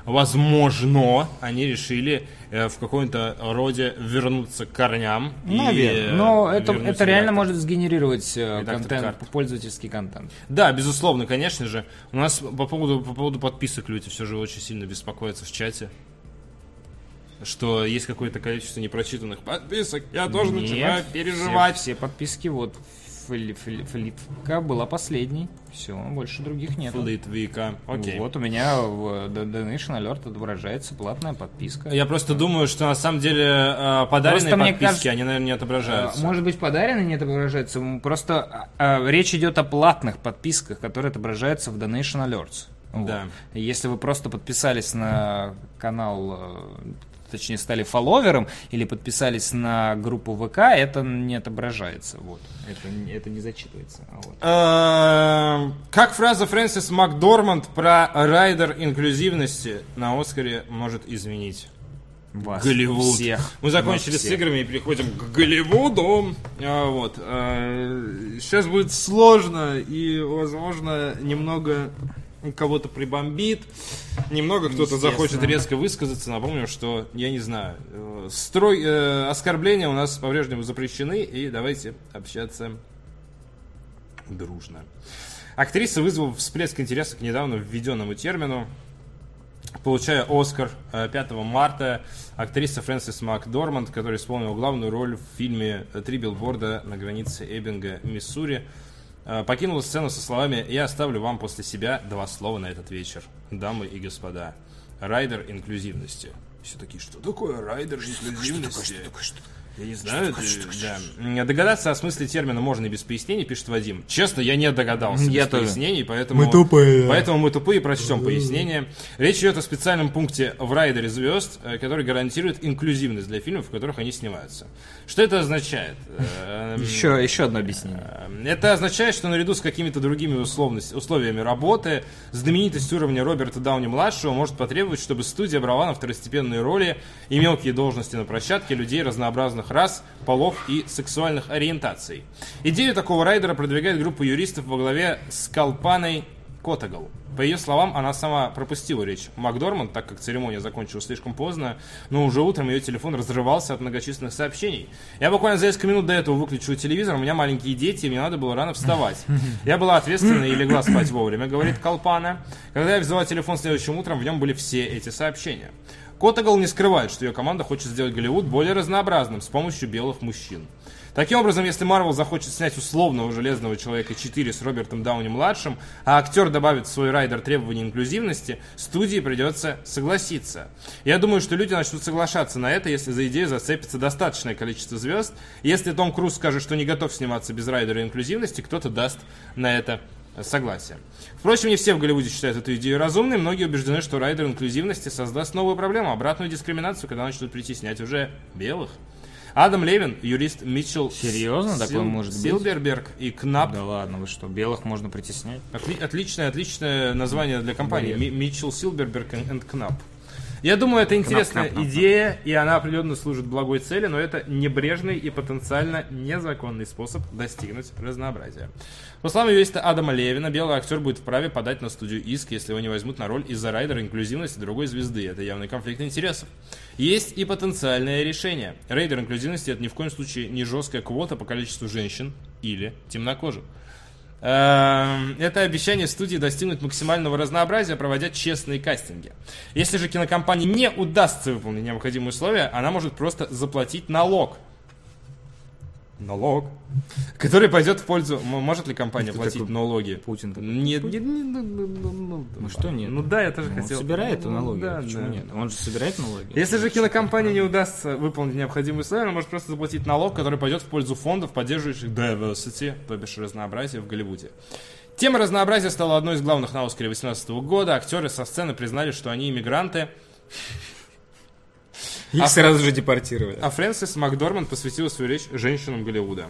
Да. Возможно, они решили э, в каком-то роде вернуться к корням. и, Наверное. э, Но это, это реально может сгенерировать э, контент, карт. пользовательский контент. Да, безусловно, конечно же. У нас по поводу, по поводу подписок люди все же очень сильно беспокоятся в чате. Что есть какое-то количество непрочитанных подписок. Я тоже начинаю Нет, переживать. Все, все подписки, вот, Фли- Фли- Флипка была последней. Все, больше других нет. Флитвика. Окей. Вот у меня в Donation Alert отображается платная подписка. Я просто думаю, что на самом деле э, подаренные Просто подписки, кажется, они, наверное, не А, отображаются. Может быть, подарено не отображается. М, Просто а, а, речь идет о платных подписках, которые отображаются в Donation Alerts. Вот. Да. Если вы просто подписались на канал, э, точнее, стали фолловером или подписались на группу ВК, это не отображается. Вот. Это, не- это не зачитывается. А вот. Эм, Как фраза Фрэнсис Макдорманд про райдер инклюзивности на Оскаре может изменить? Вас Голливуд. всех. Мы закончили Вас с всех. играми и переходим к Голливуду. А, вот. а, сейчас будет сложно и, возможно, немного кого-то прибомбит, немного кто-то захочет резко высказаться. Напомню, что, я не знаю, э, строй, э, оскорбления у нас по-прежнему запрещены, и давайте общаться дружно. Актриса вызвала всплеск интереса к недавно введенному термину, получая Оскар э, 5 марта, актриса Фрэнсис Макдорманд, которая исполнила главную роль в фильме «Три билборда на границе Эббинга, Миссури», э, покинула сцену со словами «Я оставлю вам после себя два слова на этот вечер, дамы и господа. Райдер инклюзивности». Все такие, что такое райдер инклюзивности? Я не знаю, это- да. Догадаться о смысле термина можно и без пояснений, пишет Вадим. Честно, я не догадался Я без тоже. пояснений, поэтому... Мы тупые. Поэтому мы тупые, прочтем пояснение. Речь идет о специальном пункте в райдере звезд, э, который гарантирует инклюзивность для фильмов, в которых они снимаются. Что это означает? *laughs* Эм, Еще, еще одно объяснение. это означает, что наряду с какими-то другими условиями работы, знаменитость уровня Роберта Дауни-младшего может потребовать, чтобы студия брала на второстепенные роли и мелкие должности на площадке людей разнообразных рас, полов и сексуальных ориентаций. Идею такого райдера продвигает группа юристов во главе с Калпаной Котагал. По ее словам, она сама пропустила речь Макдорманд, так как церемония закончилась слишком поздно, но уже утром ее телефон разрывался от многочисленных сообщений. Я буквально за несколько минут до этого выключил телевизор, у меня маленькие дети, и мне надо было рано вставать. Я была ответственна и легла спать вовремя, говорит Колпана. Когда я взяла телефон следующим утром, в нем были все эти сообщения. Котагал не скрывает, что ее команда хочет сделать Голливуд более разнообразным с помощью белых мужчин. Таким образом, если Марвел захочет снять условного Железного Человека 4 с Робертом Дауни-младшим, а актер добавит в свой райдер требований инклюзивности, студии придется согласиться. Я думаю, что люди начнут соглашаться на это, если за идею зацепится достаточное количество звезд. Если Том Круз скажет, что не готов сниматься без райдера инклюзивности, кто-то даст на это согласие. Впрочем, не все в Голливуде считают эту идею разумной. Многие убеждены, что райдер инклюзивности создаст новую проблему, обратную дискриминацию, когда начнут притеснять уже белых. Адам Левин, юрист Митчелл Серьезно? Такое может быть? Силберберг и Кнап. Да ладно, вы что, белых можно притеснять? Отли- отличное, отличное название для компании. Ми- Митчелл Силберберг и Кнап. Я думаю, это интересная Кнап, кнап, кнап. идея, и она определенно служит благой цели, но это небрежный и потенциально незаконный способ достигнуть разнообразия. По словам юриста Адама Левина, белый актер будет вправе подать на студию иск, если его не возьмут на роль из-за райдера инклюзивности другой звезды. Это явный конфликт интересов. Есть и потенциальное решение. Райдер инклюзивности это ни в коем случае не жесткая квота по количеству женщин или темнокожих. Эм, Это обещание студии достигнуть максимального разнообразия, проводя честные кастинги. Если же кинокомпании не удастся выполнить необходимые условия, она может просто заплатить налог. Налог. *laughs* Который пойдет в пользу... Может ли компания Кто платить налоги? Путин? Нет, нет, нет, ну, ну, ну, ну, Ну что нет? Ну да, я тоже Он хотел. собирает Ну, налоги, да, почему да. нет? Он же собирает налоги. Если же кинокомпании не удастся выполнить необходимые условия, она может просто заплатить налог, который пойдет в пользу фондов, поддерживающих diversity, то бишь разнообразие в Голливуде. Тема разнообразия стала одной из главных на Оскаре 2018 года. Актеры со сцены признали, что они иммигранты, Их А- сразу же депортировали. а Фрэнсис Макдорманд посвятила свою речь женщинам Голливуда.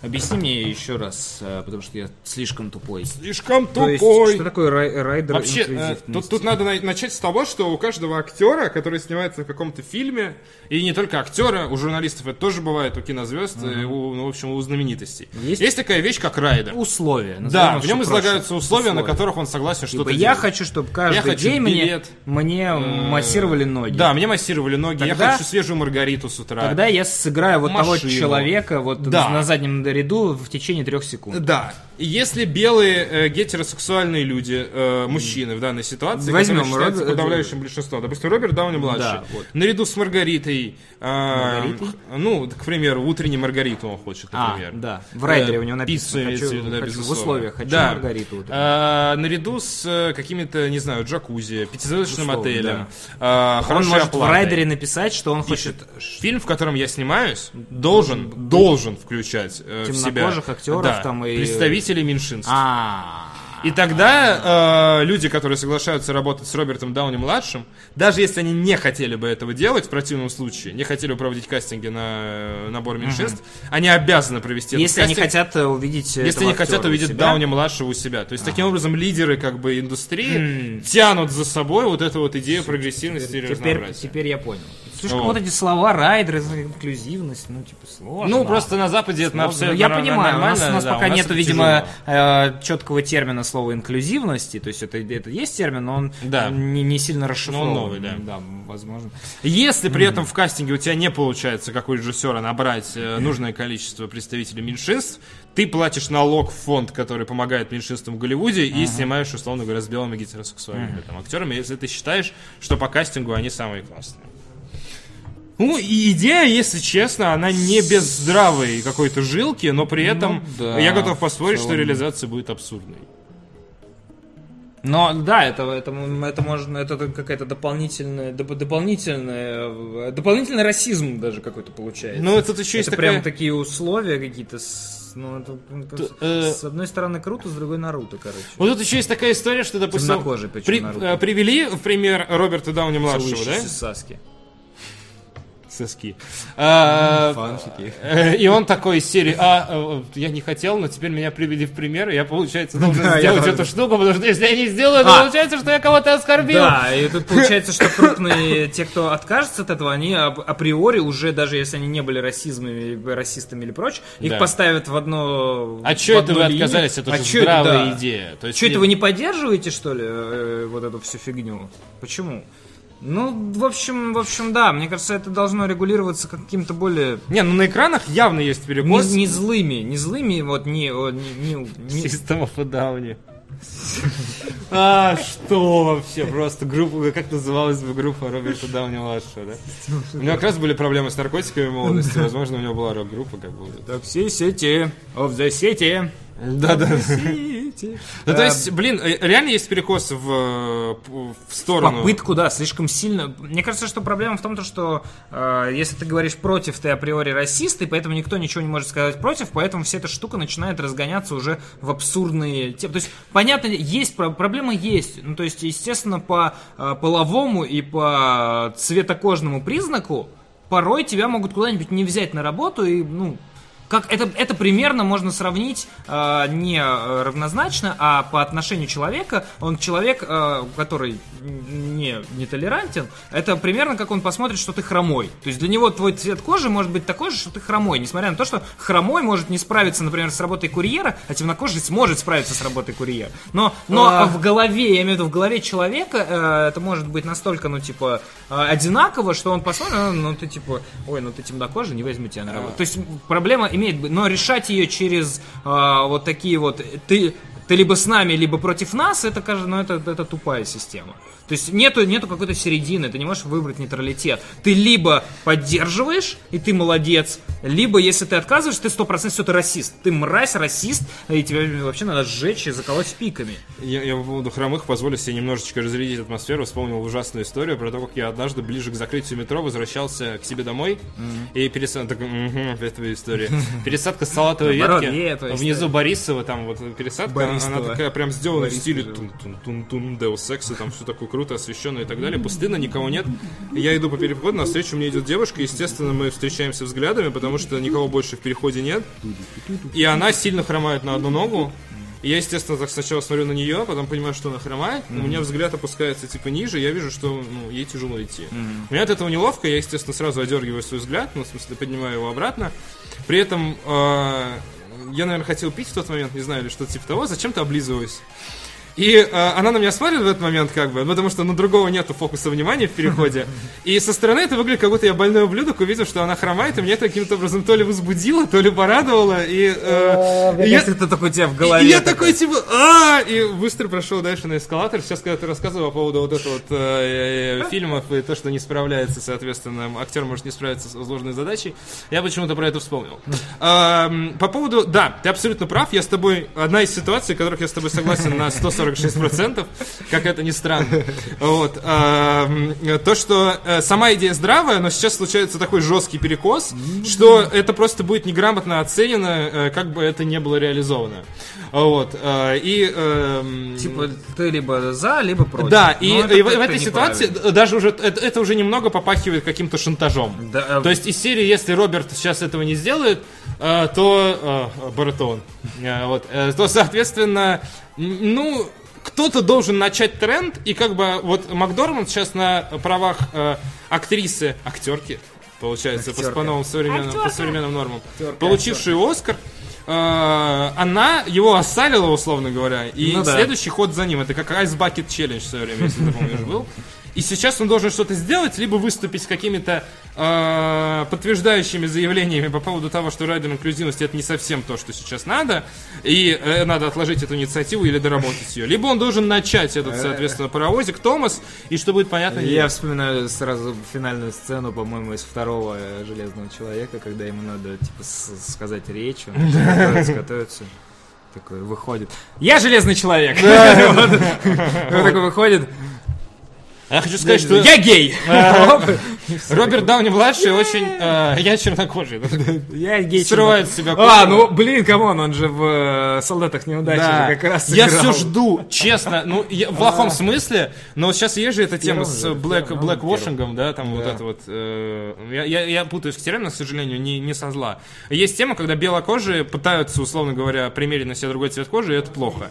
Объясни мне еще раз, э, потому что я слишком тупой. Слишком То есть, что такое рай- райдер Вообще, э, тут, тут надо на- начать с того, что у каждого актера, который снимается в каком-то фильме, и не только актера, у журналистов это тоже бывает, у кинозвезд, и у, ну, в общем, у знаменитостей. Есть- Есть, такая вещь, как райдер. условия. Да, в нем излагаются проще. условия, на которых он согласен что-то я делать. хочу, чтобы каждый Я хочу день мне, билет. мне массировали ноги. Да, мне массировали ноги, я Тогда- хочу свежую маргариту с утра. Тогда я сыграю вот того Машину. человека вот Да. на заднем ряду в течение трех секунд. Да. Если белые э, гетеросексуальные люди, э, мужчины в данной ситуации, Возьмем которые считаются Робер- подавляющим большинством, допустим, Роберт Дауни младший, Да, вот. наряду с Маргаритой, э, Маргаритой? ну, к примеру, утренней Маргариту он хочет, А, например. да. В райдере Э, у него написано. пиццу хочу- в да, хочу в условиях хочу Да. Маргариту. А, наряду с э, какими-то, не знаю, джакузи, пятизвездочным отелем, да. э, Он может в оплатой. райдере написать, что он хочет Фильм, в котором я снимаюсь, должен, должен включать э, в себя актеров да, там и- представителей меньшинств. А, И тогда э, люди, которые соглашаются работать с Робертом Дауни младшим, даже если они не хотели бы этого делать, в противном случае, не хотели бы проводить кастинги на э, набор меньшинств, они обязаны провести этот если они кастинг, хотят э, увидеть если они хотят увидеть себя, Дауни младшего у себя. То есть таким образом лидеры как бы индустрии М. тянут за собой вот эту вот идею прогрессивности и Теперь, разнообразия. теперь я понял. Слушай, Вот. вот эти слова, райдер, инклюзивность, ну, типа, сложно. Ну, просто на Западе это Ну, абсолютно я понимаю, у нас, у нас да, пока у нас нету, это видимо, э, четкого термина слово инклюзивности, то есть это, это есть термин, но он Да. не, не сильно расшифрован. новый, да. Да, возможно. Если при этом в кастинге у тебя не получается, как у режиссера, набрать э, нужное количество представителей меньшинств, ты платишь налог в фонд, который помогает меньшинствам в Голливуде, и снимаешь, условно говоря, с белыми гетеросексуальными там, актерами, если ты считаешь, что по кастингу они самые классные. Ну, и идея, если честно, она не без здравой какой-то жилки, но при этом да, я готов поспорить, что реализация будет абсурдной. Но да, это, это, это можно, это какая-то дополнительная, доп- дополнительная, э, дополнительный расизм даже какой-то получается. Ну, тут еще есть это такая... прям такие условия какие-то. Ну, это, ну, Т- э, с одной стороны круто, с другой Наруто, короче. Вот тут еще есть такая история, что, допустим, при- э, привели в пример Роберта Дауни-младшего, да? Саски. Соски. А, э, И он такой из серии, а, э, я не хотел, но теперь меня привели в пример, и я, получается, должен Да, сделать эту штуку, потому что если я не сделаю, то А. получается, что я кого-то оскорбил. Да, и тут получается, что крупные, те, кто откажется от этого, они ап- априори уже, даже если они не были расизмами, расистами или прочее, их Да. поставят в одно А чё это вы линию. отказались? Это А же здравая да. идея. Что это вы не поддерживаете, что ли, э, вот эту всю фигню? Почему? Ну, в общем, в общем, да, мне кажется, это должно регулироваться каким-то более Не, ну на экранах явно есть не, перекос. не злыми, не злыми, вот не, не, не- не- System of a Down. А, что вообще? Просто группа, как называлась бы группа Роберта Дауни младшего, да? У него как раз были проблемы с наркотиками в молодости, *laughs* возможно, у него была рок-группа, как бы. Toxicity of the city. Да-да. City. Ну, то Э, есть, блин, э, реально есть перекос в, э, в сторону. Попытку, да, слишком сильно. Мне кажется, что проблема в том, то, что э, если ты говоришь против, ты априори расист, и поэтому никто ничего не может сказать против, поэтому вся эта штука начинает разгоняться уже в абсурдные темы. То есть, понятно, есть про- проблема есть. Ну, то есть, естественно, по э, половому и по цветокожному признаку порой тебя могут куда-нибудь не взять на работу и, ну, как это, это примерно можно сравнить э, не э, равнозначно, а по отношению человека, он человек, э, который не, не толерантен, это примерно как он посмотрит, что ты хромой. То есть для него твой цвет кожи может быть такой же, что ты хромой, несмотря на то, что хромой может не справиться, например, с работой курьера, а темнокожий сможет справиться с работой курьера. Но, но А. в голове, я имею в виду, в голове человека э, это может быть настолько, ну, типа, э, одинаково, что он посмотрит, «А, ну, ты, типа, ой, ну, ты темнокожий, не возьму тебя на работу. То есть проблема имеет, но решать ее через э, вот такие вот, ты, ты либо с нами, либо против нас, это, ну, это, это тупая система. То есть нету, нету какой-то середины, ты не можешь выбрать нейтралитет. Ты либо поддерживаешь, и ты молодец, либо, если ты отказываешь, ты 100% все ты расист. Ты мразь, расист, и тебя вообще надо сжечь и заколоть пиками. Я, я по поводу хромых позволю себе немножечко разрядить атмосферу. Вспомнил ужасную историю про то, как я однажды ближе к закрытию метро возвращался к себе домой. И пересадка... Такой, «Мгм, опять твоя история. *laughs* Пересадка с салатовой ветки. Внизу. Борисова, там вот пересадка, она такая прям сделана в стиле тун-тун-тун-тун, Deus Ex, там все такое круто освещено и так далее. Пустынно, никого нет. Я иду по переходу, навстречу мне идет девушка. Естественно, мы встречаемся взглядами, потому что никого больше в переходе нет. И она сильно хромает на одну ногу. И я, естественно, так сначала смотрю на нее, потом понимаю, что она хромает. У меня взгляд опускается типа ниже, я вижу, что ну, ей тяжело идти. У меня от этого неловко, я, естественно, сразу одергиваю свой взгляд, ну, в смысле, поднимаю его обратно. При этом э, я, наверное, хотел пить в тот момент, не знаю, или что-то типа того, зачем-то облизываюсь. И э, она на меня смотрит в этот момент, как бы, потому что на другого нету фокуса внимания в переходе. И со стороны это выглядит, как будто я больной ублюдок, увидел, что она хромает, и меня это каким-то образом то ли возбудило, то ли порадовало. И, э, и я, это такой у тебя в голове. и я такой, типа, а И быстро прошел дальше на эскалатор. Сейчас, когда ты рассказывал по поводу вот этого вот э, э, фильмов и то, что не справляется, соответственно, актер может не справиться с сложной задачей, я почему-то про это вспомнил. По поводу, да, ты абсолютно прав. Я с тобой, одна из ситуаций, в которых я с тобой согласен на 146%, как это ни странно. Вот. ам, То, что э, сама идея здравая, но сейчас случается такой жесткий перекос, что это просто будет неграмотно оценено, э, как бы это не было реализовано. Вот. э, И... эм, Типа, ты либо за, либо против. да, и, в, этой ситуации даже уже это, это уже немного попахивает каким-то шантажом. Да, То есть из серии, если Роберт сейчас этого не сделает, то э, Баратон, э, вот, э, то соответственно, ну кто-то должен начать тренд, и как бы вот Макдорманд сейчас на правах э, актрисы, актерки, получается, по, Актерка. по новым современным, по современным нормам, получивший Оскар, э, она его осалила, условно говоря, и Ну да. следующий ход за ним. Это как Ice Bucket Challenge в свое время, если ты помнишь, был. И сейчас он должен что-то сделать, либо выступить с какими-то э, подтверждающими заявлениями по поводу того, что райдер инклюзивности это не совсем то, что сейчас надо, и э, надо отложить эту инициативу или доработать ее. Либо он должен начать этот, соответственно, паровозик Томас, и что будет понятно, Я вспоминаю сразу финальную сцену, по-моему, из второго э, Железного Человека, когда ему надо, типа, сказать речь, он *laughs* готовится, готовится, такой выходит. Я Железный Человек! *laughs* Он *laughs* такой выходит. Я хочу сказать, что Я гей! *laughs* *laughs* Роберт Дауни младший очень, э, я чернокожий. *laughs* Я гей. Срывает с себя А, ну, блин, come on, он же в э, «Солдатах неудачи» как раз я все жду, честно, ну, в плохом смысле, но вот сейчас есть же эта тема с блэквошингом, да, там вот это вот, э, я, путаюсь в терминах, к сожалению, не, не со зла. Есть тема, когда белокожие пытаются, условно говоря, примерить на себя другой цвет кожи, и это плохо.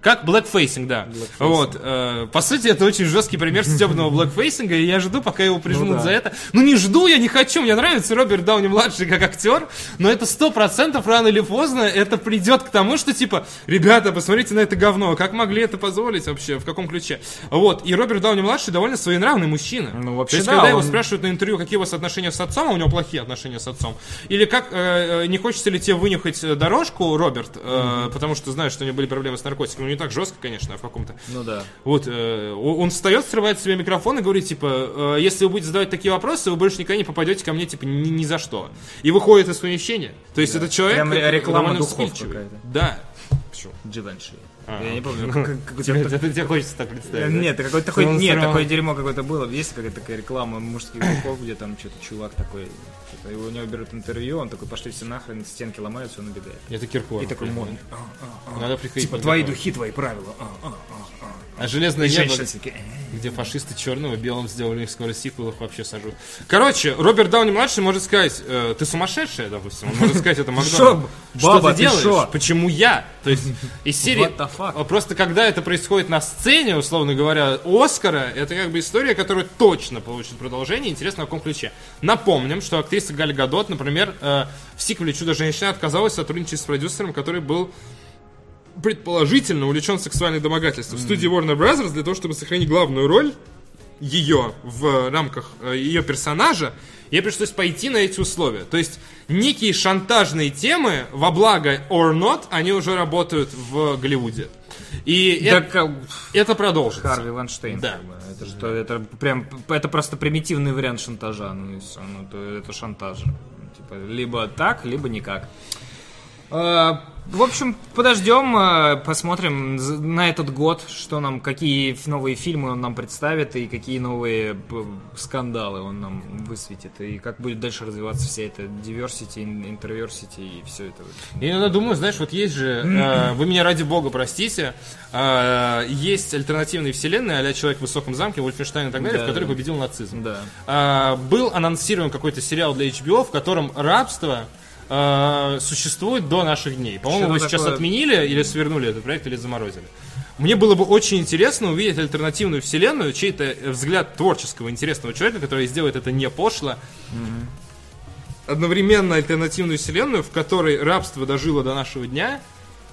Как блэкфейсинг, да. Вот. э, по сути, это очень жесткий пример стебного блэкфейсинга, и я жду, пока его прижмут да. за это. Ну не жду, я не хочу. Мне нравится Роберт Дауни младший как актер, но это сто процентов рано или поздно это придет к тому, что типа, ребята, посмотрите на это говно, как могли это позволить вообще, в каком ключе. Вот. И Роберт Дауни младший довольно своенравный мужчина. Ну, То вообще есть, да, когда его он- спрашивают на интервью, какие у вас отношения с отцом, а у него плохие отношения с отцом. Или как, э, э, не хочется ли тебе вынюхать дорожку, Роберт, э, потому что знаешь, что у него были проблемы с наркотиками. Ну, не так жестко, конечно, а в каком-то. Ну да. Вот, э, он встает, срывает с себя микрофон и говорит, типа, э, если вы будете задавать такие вопросы, вы больше никогда не попадете ко мне, типа, ни, ни за что. И выходит из помещения. То есть, это человек... Прям реклама духов какая-то. Да. Почему? Givenchy. А. Я не помню, Тебе, хочется так представить, да? Нет, какой-то такой, нет, такое дерьмо какое-то было. Есть какая-то такая реклама мужских духов, где там что-то чувак такой, и у него берут интервью, он такой, пошли все нахрен, стенки ломаются, он убегает. Это Киркоров. И такой мой. Надо приходить Типа, твои духи, твои правила. А, а, а, а. А железное небо, где фашисты черного белым сделали их скоро сиквел, их вообще сожрут. Короче, Роберт Дауни младший может сказать, э, ты сумасшедшая, допустим, он может сказать это Макдональдс. Шо, Что ты делаешь? Почему я? То есть из серии э, просто когда это происходит на сцене, условно говоря, Оскара, это как бы история, которая точно получит продолжение. Интересно, в каком ключе. Напомним, что актриса Галь Гадот, например, э, в сиквеле «Чудо-женщина» отказалась сотрудничать с продюсером, который был предположительно увлечен сексуальным домогательством. В студии Warner Bros. для того, чтобы сохранить главную роль ее в рамках э, ее персонажа, ей пришлось пойти на эти условия. То есть некие шантажные темы во благо or not, они уже работают в Голливуде. И Да, это, как- это продолжится. Харви Ванштейн. Да. Это что, это прям, это просто примитивный вариант шантажа. Ну, и всё, ну, то это шантаж. Типа, либо так, либо никак. А, В общем, подождем, а, посмотрим на этот год, что нам, какие новые фильмы он нам представит и какие новые б- скандалы он нам высветит и как будет дальше развиваться вся эта diversity, interversity и все это. Я иногда думаю, знаешь, вот есть же, э, *laughs* вы меня ради бога простите, э, есть альтернативные вселенные, а Человек в высоком замке, Вольфенштайн и так далее, Да, в которых да. победил нацизм. Да. Был анонсирован какой-то сериал для HBO, в котором рабство а, существует до наших дней. По-моему, его сейчас отменили или свернули этот проект, или заморозили. Мне было бы очень интересно увидеть альтернативную вселенную, чей-то э, взгляд творческого, интересного человека, который сделает это не пошло. Одновременно альтернативную вселенную, в которой рабство дожило до нашего дня,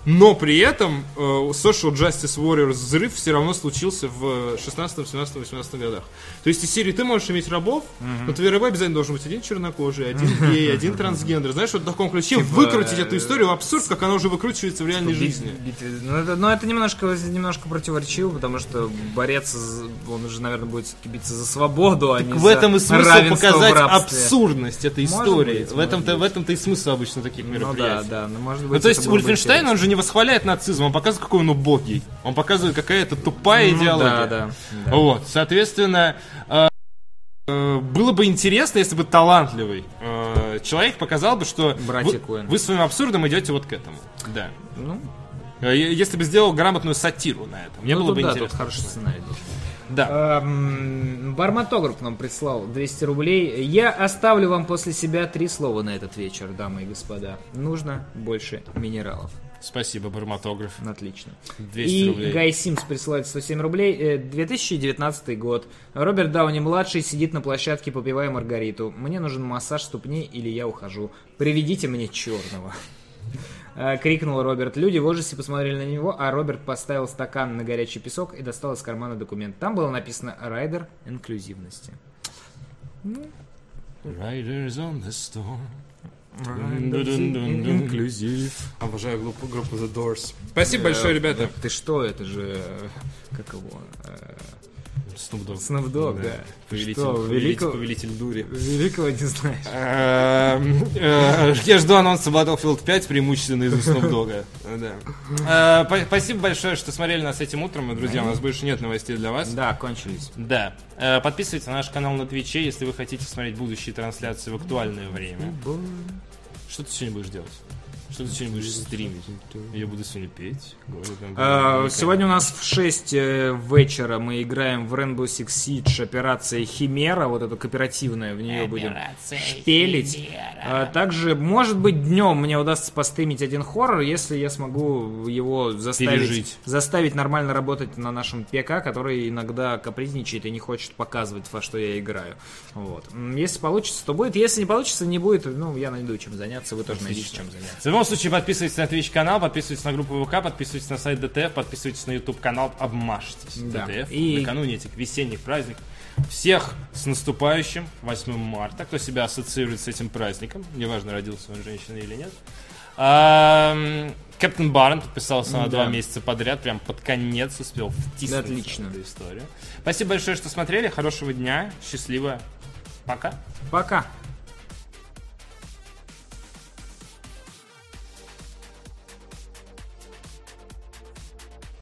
но при этом э, Social Justice Warriors взрыв все равно случился в 16, 17, 18 годах. То есть из серии ты можешь иметь рабов, но твои рабы обязательно должен быть один чернокожий, один гей, *laughs* один трансгендер. Знаешь, вот в таком ключе выкрутить эту историю в абсурд, как она уже выкручивается в реальной жизни. Бит- Ну, это, ну, это немножко, немножко противоречиво, потому что борец, он уже, наверное, будет все-таки биться за свободу, а не В за этом и смысл показать абсурдность этой Может истории. быть, в этом-то в этом-то и смысл обычно таких Ну да, мероприятий. да, ну, может быть, Ну, то есть Ульфенштейн, он же не восхваляет нацизм, он показывает, какой он убогий. Он показывает, какая это тупая Ну идеология. да, да, да. Вот, соответственно, э, э, было бы интересно, если бы талантливый э, человек показал бы, что Братья вы, Коэн. вы своим абсурдом идете вот к этому. Да. Ну, Э, Если бы сделал грамотную сатиру на этом, мне ну, было тут бы да, интересно. тут хороший сценарий. Да. Эм, Барматограф нам прислал 200 рублей. Я оставлю вам после себя три слова на этот вечер, дамы и господа. Нужно больше минералов. Спасибо, барматограф. Отлично. 200 и рублей. Гай Симс присылает 107 рублей. Э, 2019 год. Роберт Дауни-младший сидит на площадке, попивая Маргариту. Мне нужен массаж ступней или я ухожу. Приведите мне черного. Э, крикнул Роберт. Люди в ужасе посмотрели на него, а Роберт поставил стакан на горячий песок и достал из кармана документ. Там было написано «Райдер инклюзивности». Riders on the storm. Инклюзив. Обожаю группу, группу The Doors. Спасибо большое, ребята. Ты что, это же... э, Как его? Snoop Dogg. Snoop Dogg, да. Повелитель, Что, повелитель, великого- повелитель дури. Великого не знаешь. Эм, э, Я жду анонса Battlefield 5 преимущественно из-за Snoop Dogg. *laughs* Да. Э, Спасибо большое, что смотрели нас этим утром. И, друзья, у нас больше нет новостей для вас. Да, кончились. Да. Э, Подписывайтесь на наш канал на Твиче, если вы хотите смотреть будущие трансляции в актуальное время. Что ты сегодня будешь делать? Что ты сегодня будешь стримить? Я буду сегодня петь. говорю, там, говорю, Сегодня у нас в 6 э, вечера мы играем в Rainbow Six Siege операция Химера, вот эту кооперативная, в нее будем шпилить. А Также, может быть, днем мне удастся постримить один хоррор, если я смогу его заставить, Пережить. заставить нормально работать на нашем ПК, который иногда капризничает и не хочет показывать, во что я играю. Вот. Если получится, то будет. Если не получится, не будет. Ну, я найду чем заняться, вы тоже найдите чем заняться. Любом случае, подписывайтесь на Twitch канал, подписывайтесь на группу ВК, подписывайтесь на сайт DTF, подписывайтесь на YouTube канал, обмажьтесь. Да. DTF. И- Накануне этих весенних праздников. Всех с наступающим 8 марта, кто себя ассоциирует с этим праздником, неважно, родился он женщиной или нет. Капитан Барн подписался на два месяца подряд, прям под конец успел втиснуться Отлично. эту историю. Спасибо большое, что смотрели, хорошего дня, счастливо, пока. Пока.